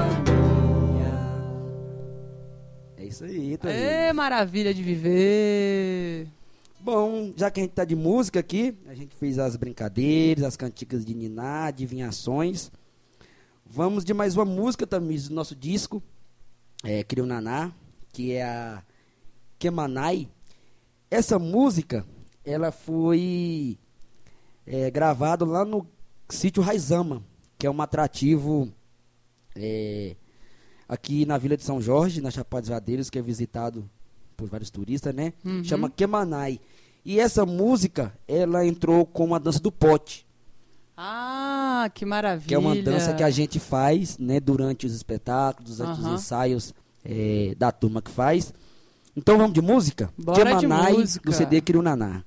Isso aí. Ê, maravilha de viver! Bom, já que a gente tá de música aqui, a gente fez as brincadeiras, as cantigas de niná, adivinhações. Vamos de mais uma música também do nosso disco, é, Criou Naná, que é a Kemanai. Essa música, ela foi é, gravada lá no sítio Raizama, que é um atrativo é, aqui na Vila de São Jorge, na Chapada dos Veadeiros, que é visitado por vários turistas, né? Uhum. Chama Kemanai. E essa música, ela entrou com a dança do pote, Ah, que maravilha! que é uma dança que a gente faz, né, durante os espetáculos, durante Aham. os ensaios é, da turma que faz. Então vamos de música? Bora de Kemanai, música. do CD Kirunaná.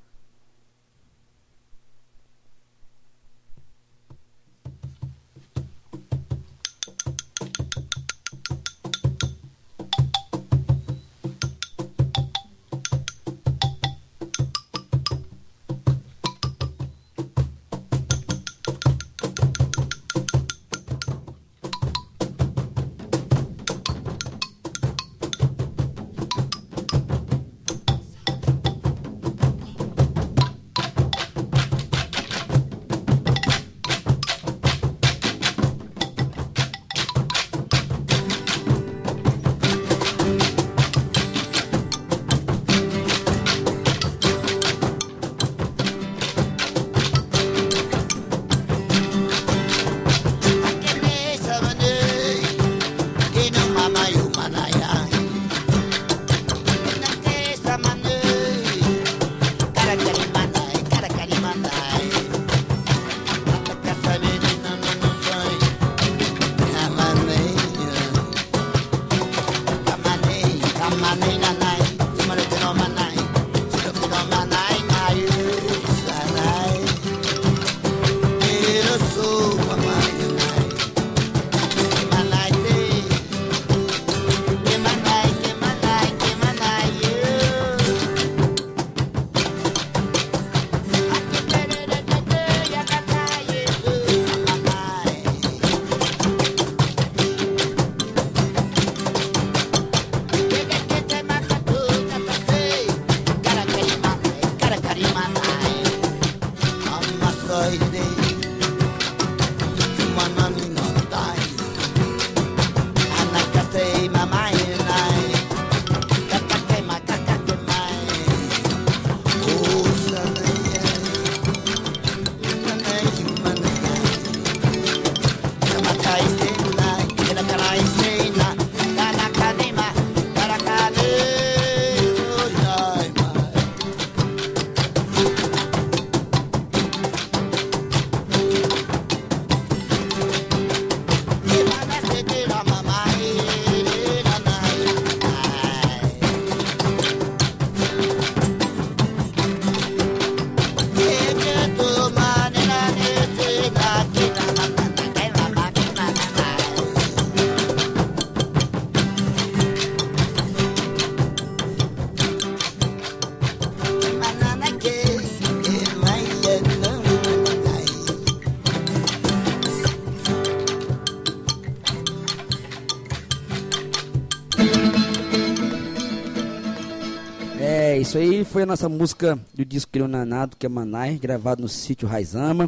Isso aí foi a nossa música do disco Criou Nanado, que é Manai, gravado no sítio Raizama.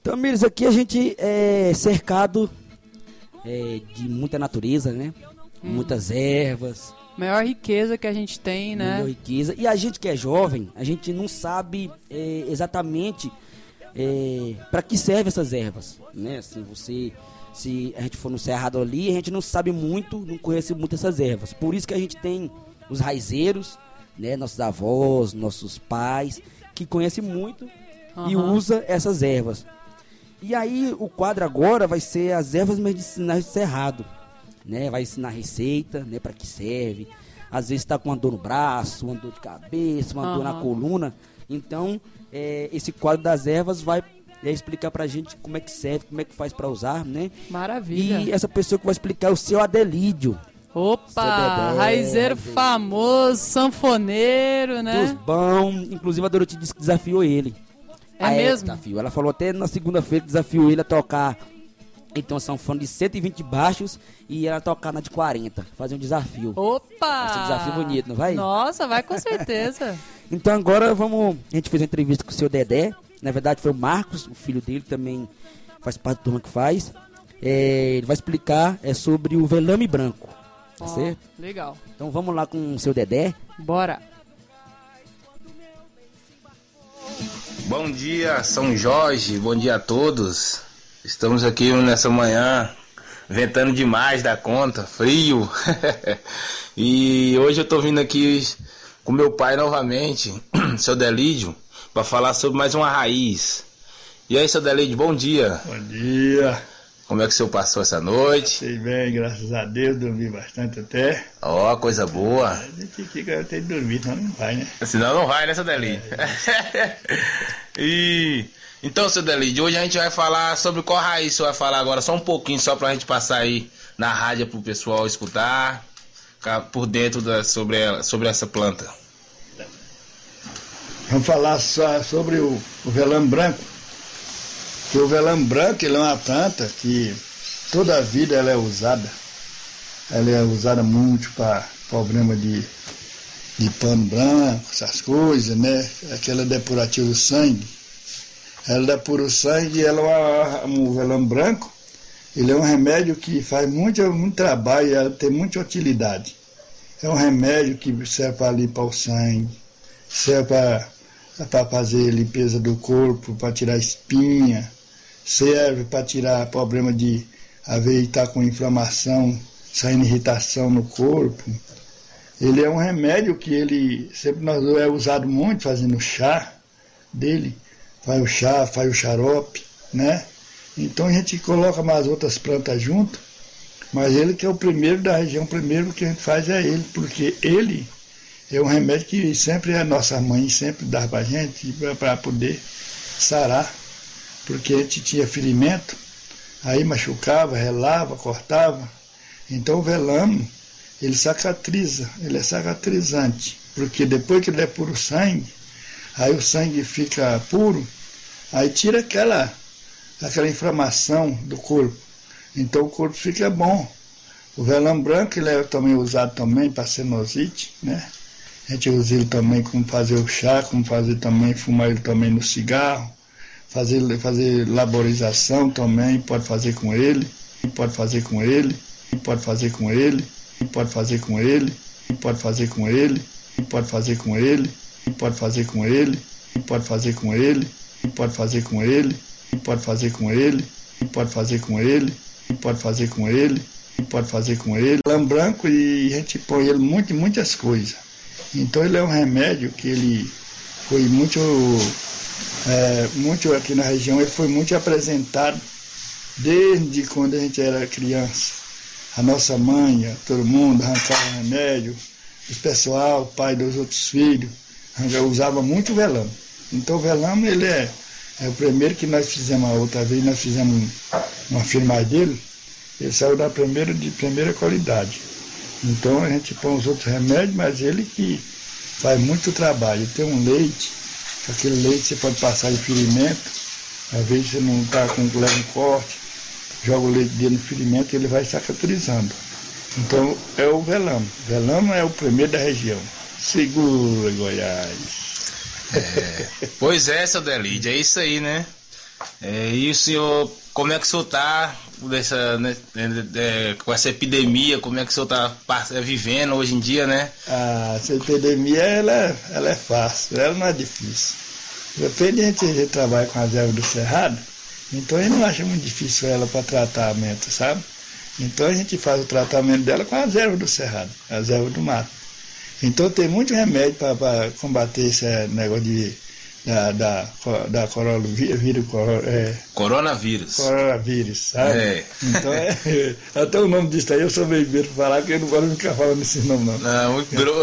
Então, Mires, aqui a gente é cercado é, de muita natureza, né? Muitas ervas, Maior riqueza que a gente tem, né? muita riqueza. E a gente que é jovem, a gente não sabe é, exatamente para que servem essas ervas, né? Assim, você, se a gente for no cerrado ali, a gente não sabe muito, não conhece muito essas ervas. Por isso que a gente tem os raizeiros, né? Nossos avós, nossos pais, que conhecem muito e Aham. usa essas ervas. E aí o quadro agora vai ser as ervas medicinais do cerrado, né? Vai ensinar receita, né? Para que serve. Às vezes está com uma dor no braço, uma dor de cabeça, uma dor na coluna. Então é, esse quadro das ervas vai é, explicar pra gente como é que serve, como é que faz para usar, né? Maravilha. E essa pessoa que vai explicar é o seu Adelídio. Opa, raizeiro raizeiro. famoso, sanfoneiro, Dos né? bom. Inclusive a Dorothy disse que desafiou ele. É Ah, mesmo? desafio. Ela falou até na segunda-feira que desafiou ele a tocar. Então são fãs de 120 baixos e ela tocar na de 40. Fazer um desafio. Opa! Vai ser um desafio bonito, não vai? Nossa, vai com certeza. Então agora vamos. A gente fez uma entrevista com o seu Dedé. Na verdade foi o Marcos, o filho dele também faz parte da turma que faz. É, ele vai explicar é, sobre o velame branco. Tá certo? Legal. Então vamos lá com o seu Dedé. Bora. Bom dia, São Jorge, bom dia a todos. Estamos aqui nessa manhã, ventando demais da conta, frio. e hoje eu tô vindo aqui com meu pai novamente, seu Delídio, para falar sobre mais uma raiz. E aí, seu Delídio, bom dia. Bom dia, Como é que o senhor passou essa noite? sei bem, graças a Deus, dormi bastante até. Ó, coisa boa. A gente fica até dormir, senão não vai, né? Senão não vai, né, seu Delídio? e então, seu Delídio, hoje a gente vai falar sobre qual raiz você vai falar agora, só um pouquinho, só pra gente passar aí na rádio pro pessoal escutar, ficar por dentro da, sobre, ela, sobre essa planta. Vamos falar só sobre o, o velame branco. O velame branco ele é uma planta que toda a vida ela é usada. Ela é usada muito para problema de, de pano branco, essas coisas, né? Aquela depurativa do sangue. Ela depura o sangue e ela um velame branco. Ele é um remédio que faz muito, muito trabalho e tem muita utilidade. É um remédio que serve para limpar o sangue, serve para fazer limpeza do corpo, para tirar espinha, serve para tirar problema de haver estar com inflamação, saindo irritação no corpo. Ele é um remédio que ele sempre nós é usado muito fazendo chá dele, faz o chá, faz o xarope, né? Então a gente coloca mais outras plantas junto, mas ele que é o primeiro da região, o primeiro que a gente faz é ele, porque ele é um remédio que sempre a nossa mãe sempre dava pra gente para poder sarar, porque a gente tinha ferimento, aí machucava, relava, cortava. Então o velame, ele cicatriza, ele é cicatrizante, porque depois que ele é puro sangue, aí o sangue fica puro, aí tira aquela, aquela inflamação do corpo. Então o corpo fica bom. O velame branco ele é também usado também para senosite, né? A gente usa ele também como fazer o chá, como fazer também, fumar ele também no cigarro, fazer, fazer laborização também, pode fazer com ele, pode fazer com ele, pode fazer com ele, pode fazer com ele, pode fazer com ele, pode fazer com ele, pode fazer com ele, pode fazer com ele, pode fazer com ele, pode fazer com ele, pode fazer com ele, pode fazer com ele, pode fazer com ele. Lã branco e a gente põe ele muito muitas coisas. Então ele é um remédio que ele foi muito, é, muito aqui na região, ele foi muito apresentado desde quando a gente era criança. A nossa mãe, todo mundo arrancava remédio, o pessoal, o pai dos outros filhos, usava muito velame. Então o velame ele é, é o primeiro que nós fizemos a outra vez, nós fizemos um- uma firma dele, ele saiu da primeira de primeira qualidade. Então a gente põe os outros remédios, mas ele que faz muito trabalho. Tem um leite, aquele leite você pode passar em ferimento, às vezes você não está com leve corte, joga o leite dele no ferimento e ele vai cicatrizando. Então é o velame. Velame é o primeiro da região. Segura, Goiás. Pois é, seu Delide, é isso aí, né? É, e o senhor, como é que o senhor tá dessa, né, com essa epidemia, como é que o senhor tá pass- é, vivendo hoje em dia, né? A essa epidemia ela, é- ela é fácil, ela não é difícil. Depende de a gente trabalha com as ervas do cerrado, então a gente não acha muito difícil ela para tratamento, sabe? Então a gente faz o tratamento dela com as ervas do cerrado, as ervas do mato. Então tem muito remédio para combater esse negócio de, da, da, da coronavírus, coro- é, Coronavírus. coronavírus, sabe? É. Então é, até o nome disso aí eu sou meio medo de falar, porque eu não gosto de ficar falando esse nome não. Não,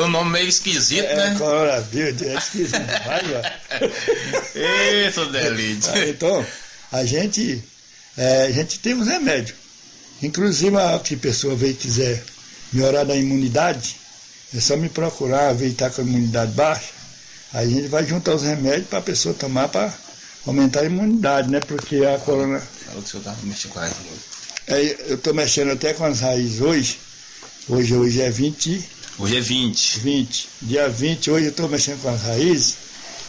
um nome meio esquisito, É, né? coronavírus, é esquisito, vai, vai. Ê, seu Delide. Ah, Então, a gente, é, a gente tem os remédios. Inclusive, a que pessoa veio quiser melhorar da imunidade, é só me procurar, ver estar com a imunidade baixa. Aí a gente vai juntar os remédios para a pessoa tomar para aumentar a imunidade, né? Porque a corona. Falou que o senhor tá mexendo com a raiz. Aí eu estou mexendo até com as raízes hoje. Hoje, hoje é 20, Hoje é 20. 20. Dia 20, hoje eu estou mexendo com as raízes,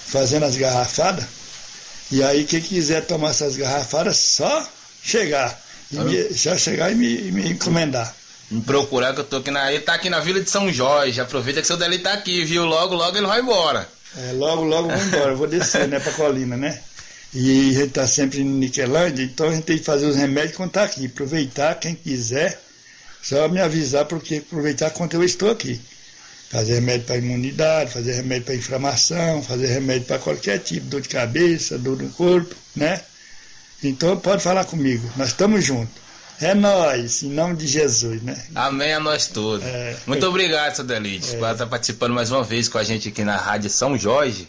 fazendo as garrafadas. E aí, quem quiser tomar essas garrafadas, só chegar. Me- só chegar e me, me encomendar. Me procurar que eu tô aqui na. Ele tá aqui na Vila de São Jorge. Aproveita que seu Delide tá aqui, viu? Logo, logo ele vai embora. É, logo, logo vou embora, vou descer, né, pra colina, né? E a gente tá sempre em Niquelândia, então a gente tem que fazer os remédios quando tá aqui. Aproveitar, quem quiser, só me avisar, porque aproveitar quando eu estou aqui. Fazer remédio para imunidade, fazer remédio para inflamação, fazer remédio para qualquer tipo, dor de cabeça, dor no corpo, né? Então pode falar comigo, nós estamos juntos. É nós, em nome de Jesus, né? Amém a nós todos. É. Muito obrigado, seu Delide, por estar participando mais uma vez com a gente aqui na Rádio São Jorge.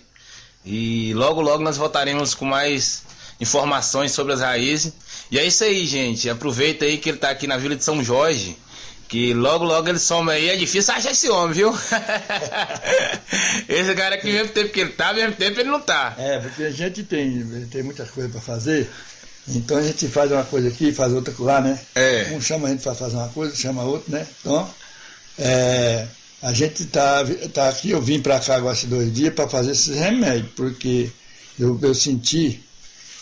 E logo, logo nós voltaremos com mais informações sobre as raízes. E é isso aí, gente. Aproveita aí que ele tá aqui na Vila de São Jorge. Que logo, logo ele some aí. É difícil achar esse homem, viu? esse cara aqui, mesmo tempo que ele tá, mesmo tempo ele não tá. É, porque a gente tem, tem muitas coisas para fazer. Então a gente faz uma coisa aqui, faz outra lá, né? É. Um chama a gente para fazer uma coisa, chama outro, né? Então, é, a gente tá, tá aqui, eu vim para cá agora esses dois dias para fazer esses remédios, porque eu, eu senti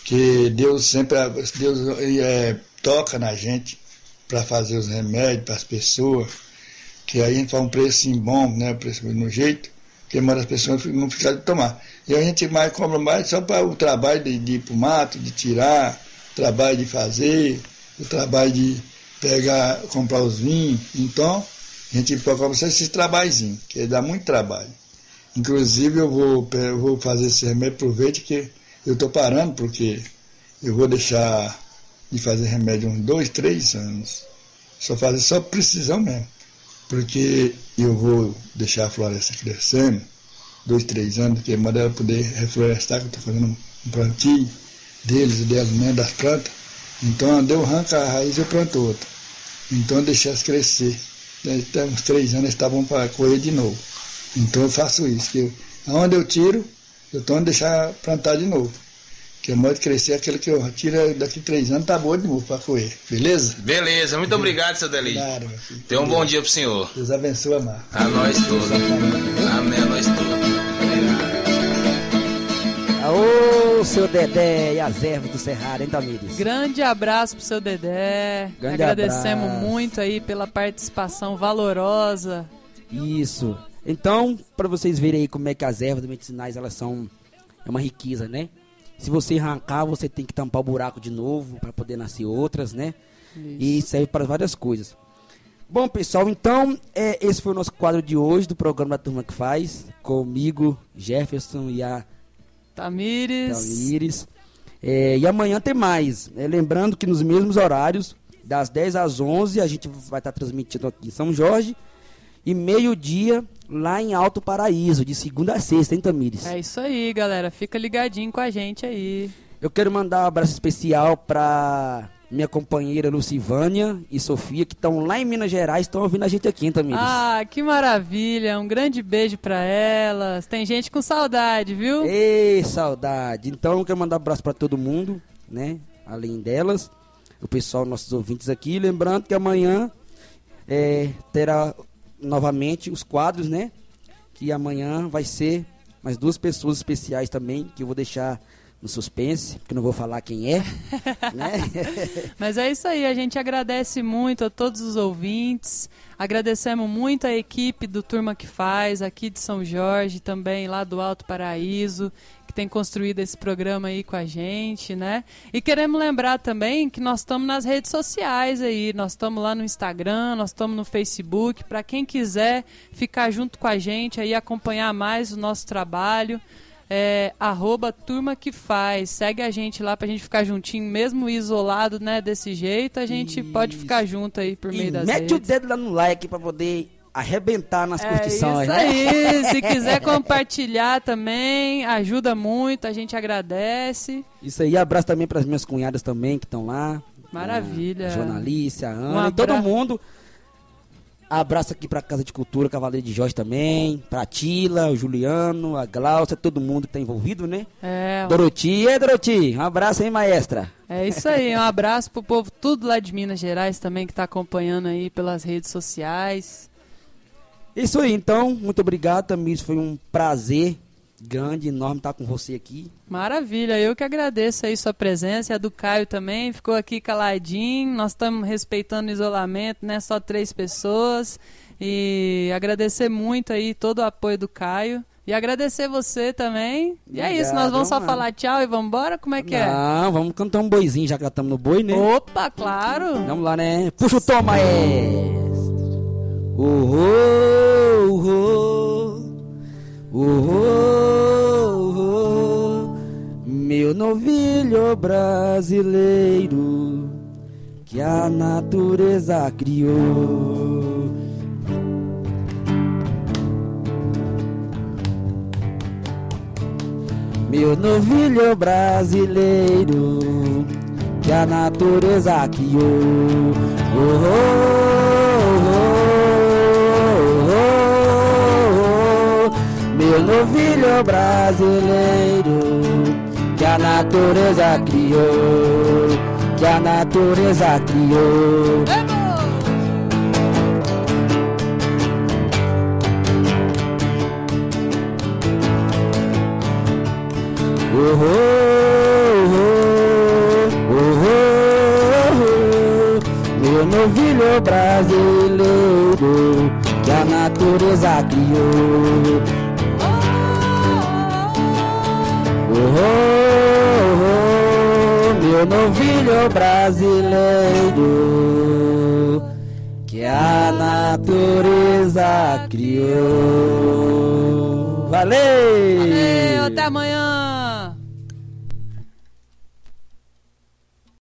que Deus sempre Deus é, toca na gente para fazer os remédios para as pessoas, que aí a gente faz um preço bom, né? Um preço no jeito, que manda as pessoas não ficarem de tomar. E a gente mais cobra mais só para o trabalho de, de ir para o mato, de tirar, trabalho de fazer, o trabalho de pegar, comprar os vinhos. Então, a gente só esses trabalhinhos, que dá muito trabalho. Inclusive, eu vou, eu vou fazer esse remédio, aproveite que eu estou parando, porque eu vou deixar de fazer remédio uns dois, três anos. Só fazer só precisão mesmo. Porque eu vou deixar a floresta crescendo, dois, três anos, porque manda ela poder reflorestar, que eu estou fazendo um plantio deles e delas mesmo, das plantas. Então, deu arranca a raiz eu planto outra. Então, deixar elas crescer. Até uns três anos eles estavam para colher de novo. Então, eu faço isso. Que eu, aonde eu tiro, eu estou deixar plantar de novo. Que o modo de crescer, aquele que eu tiro daqui três anos, tá boa de novo para colher. Beleza? Beleza, muito obrigado, seu Delide. Claro. Tenha um bom dia pro senhor. Deus abençoe, Mar. A nós todos. Amém a nós todos. Aô, seu Dedé e as ervas do Cerrado, hein, Tamires? Grande abraço pro seu Dedé. Grande Agradecemos abraço. muito aí pela participação valorosa. Isso. Então, para vocês verem aí como é que as ervas medicinais, elas são é uma riqueza, né? Se você arrancar, você tem que tampar o buraco de novo para poder nascer outras, né? E serve para várias coisas. Bom, pessoal, então, é, esse foi o nosso quadro de hoje do programa da Turma que Faz, comigo, Jefferson e a Tamires. Tamires. É, e amanhã tem mais. É, lembrando que nos mesmos horários, das 10 às 11, a gente vai estar transmitindo aqui em São Jorge. E meio-dia lá em Alto Paraíso, de segunda a sexta, hein, Tamires? É isso aí, galera. Fica ligadinho com a gente aí. Eu quero mandar um abraço especial para minha companheira Lucivânia e Sofia, que estão lá em Minas Gerais, estão ouvindo a gente aqui, hein, Tamires? Ah, que maravilha. Um grande beijo pra elas. Tem gente com saudade, viu? Ei, saudade. Então, eu quero mandar um abraço para todo mundo, né? Além delas, o pessoal, nossos ouvintes aqui. Lembrando que amanhã é, terá novamente os quadros, né? Que amanhã vai ser mais duas pessoas especiais também, que eu vou deixar no suspense, porque não vou falar quem é, né? Mas é isso aí, a gente agradece muito a todos os ouvintes, agradecemos muito a equipe do Turma que Faz, aqui de São Jorge, também lá do Alto Paraíso, que tem construído esse programa aí com a gente, né? E queremos lembrar também que nós estamos nas redes sociais aí, nós estamos lá no Instagram, nós estamos no Facebook, para quem quiser ficar junto com a gente aí, acompanhar mais o nosso trabalho, é, arroba turma que faz. Segue a gente lá pra gente ficar juntinho, mesmo isolado, né? Desse jeito, a gente pode ficar junto aí por meio E das mete o redes. dedo lá no like para poder arrebentar nas É curtições, isso né? aí. Se quiser compartilhar também, ajuda muito, a gente agradece. Isso aí, abraço também para as minhas cunhadas também que estão lá. Maravilha. A Jornalícia, a Um Ana, e todo abra- mundo. Abraço aqui pra Casa de Cultura Cavaleiro de Jorge também, pra Tila, o Juliano, a Glaucia, todo mundo que tá envolvido, né? É, Doroti, e aí, Doroti? Um abraço, hein, maestra? é isso aí. Um abraço pro povo tudo lá de Minas Gerais também que tá acompanhando aí pelas redes sociais. Isso aí, então, muito obrigado, Tamires. Foi um prazer grande, enorme estar com você aqui. Maravilha, eu que agradeço aí sua presença, a do Caio também, ficou aqui caladinho, nós estamos respeitando o isolamento, né, só três pessoas, e agradecer muito aí todo o apoio do Caio, e agradecer você também, e é isso, nós vamos só mano. falar tchau e vamos embora, como é que é? Não, vamos cantar um boizinho, já que estamos no boi, né? Opa, claro! Vamos lá, né? Puxa o tom, maestro. Oh, oh, oh, oh, meu novilho brasileiro que a natureza criou. Meu novilho brasileiro que a natureza criou. Oh, oh, oh, oh, oh, meu novilho brasileiro a natureza criou, que a natureza criou. Oh, oh, oh, oh, oh, oh, meu novilho brasileiro que a natureza criou. Oh, oh, oh, meu novilho brasileiro que a natureza criou. Valeu! Valeu, até amanhã!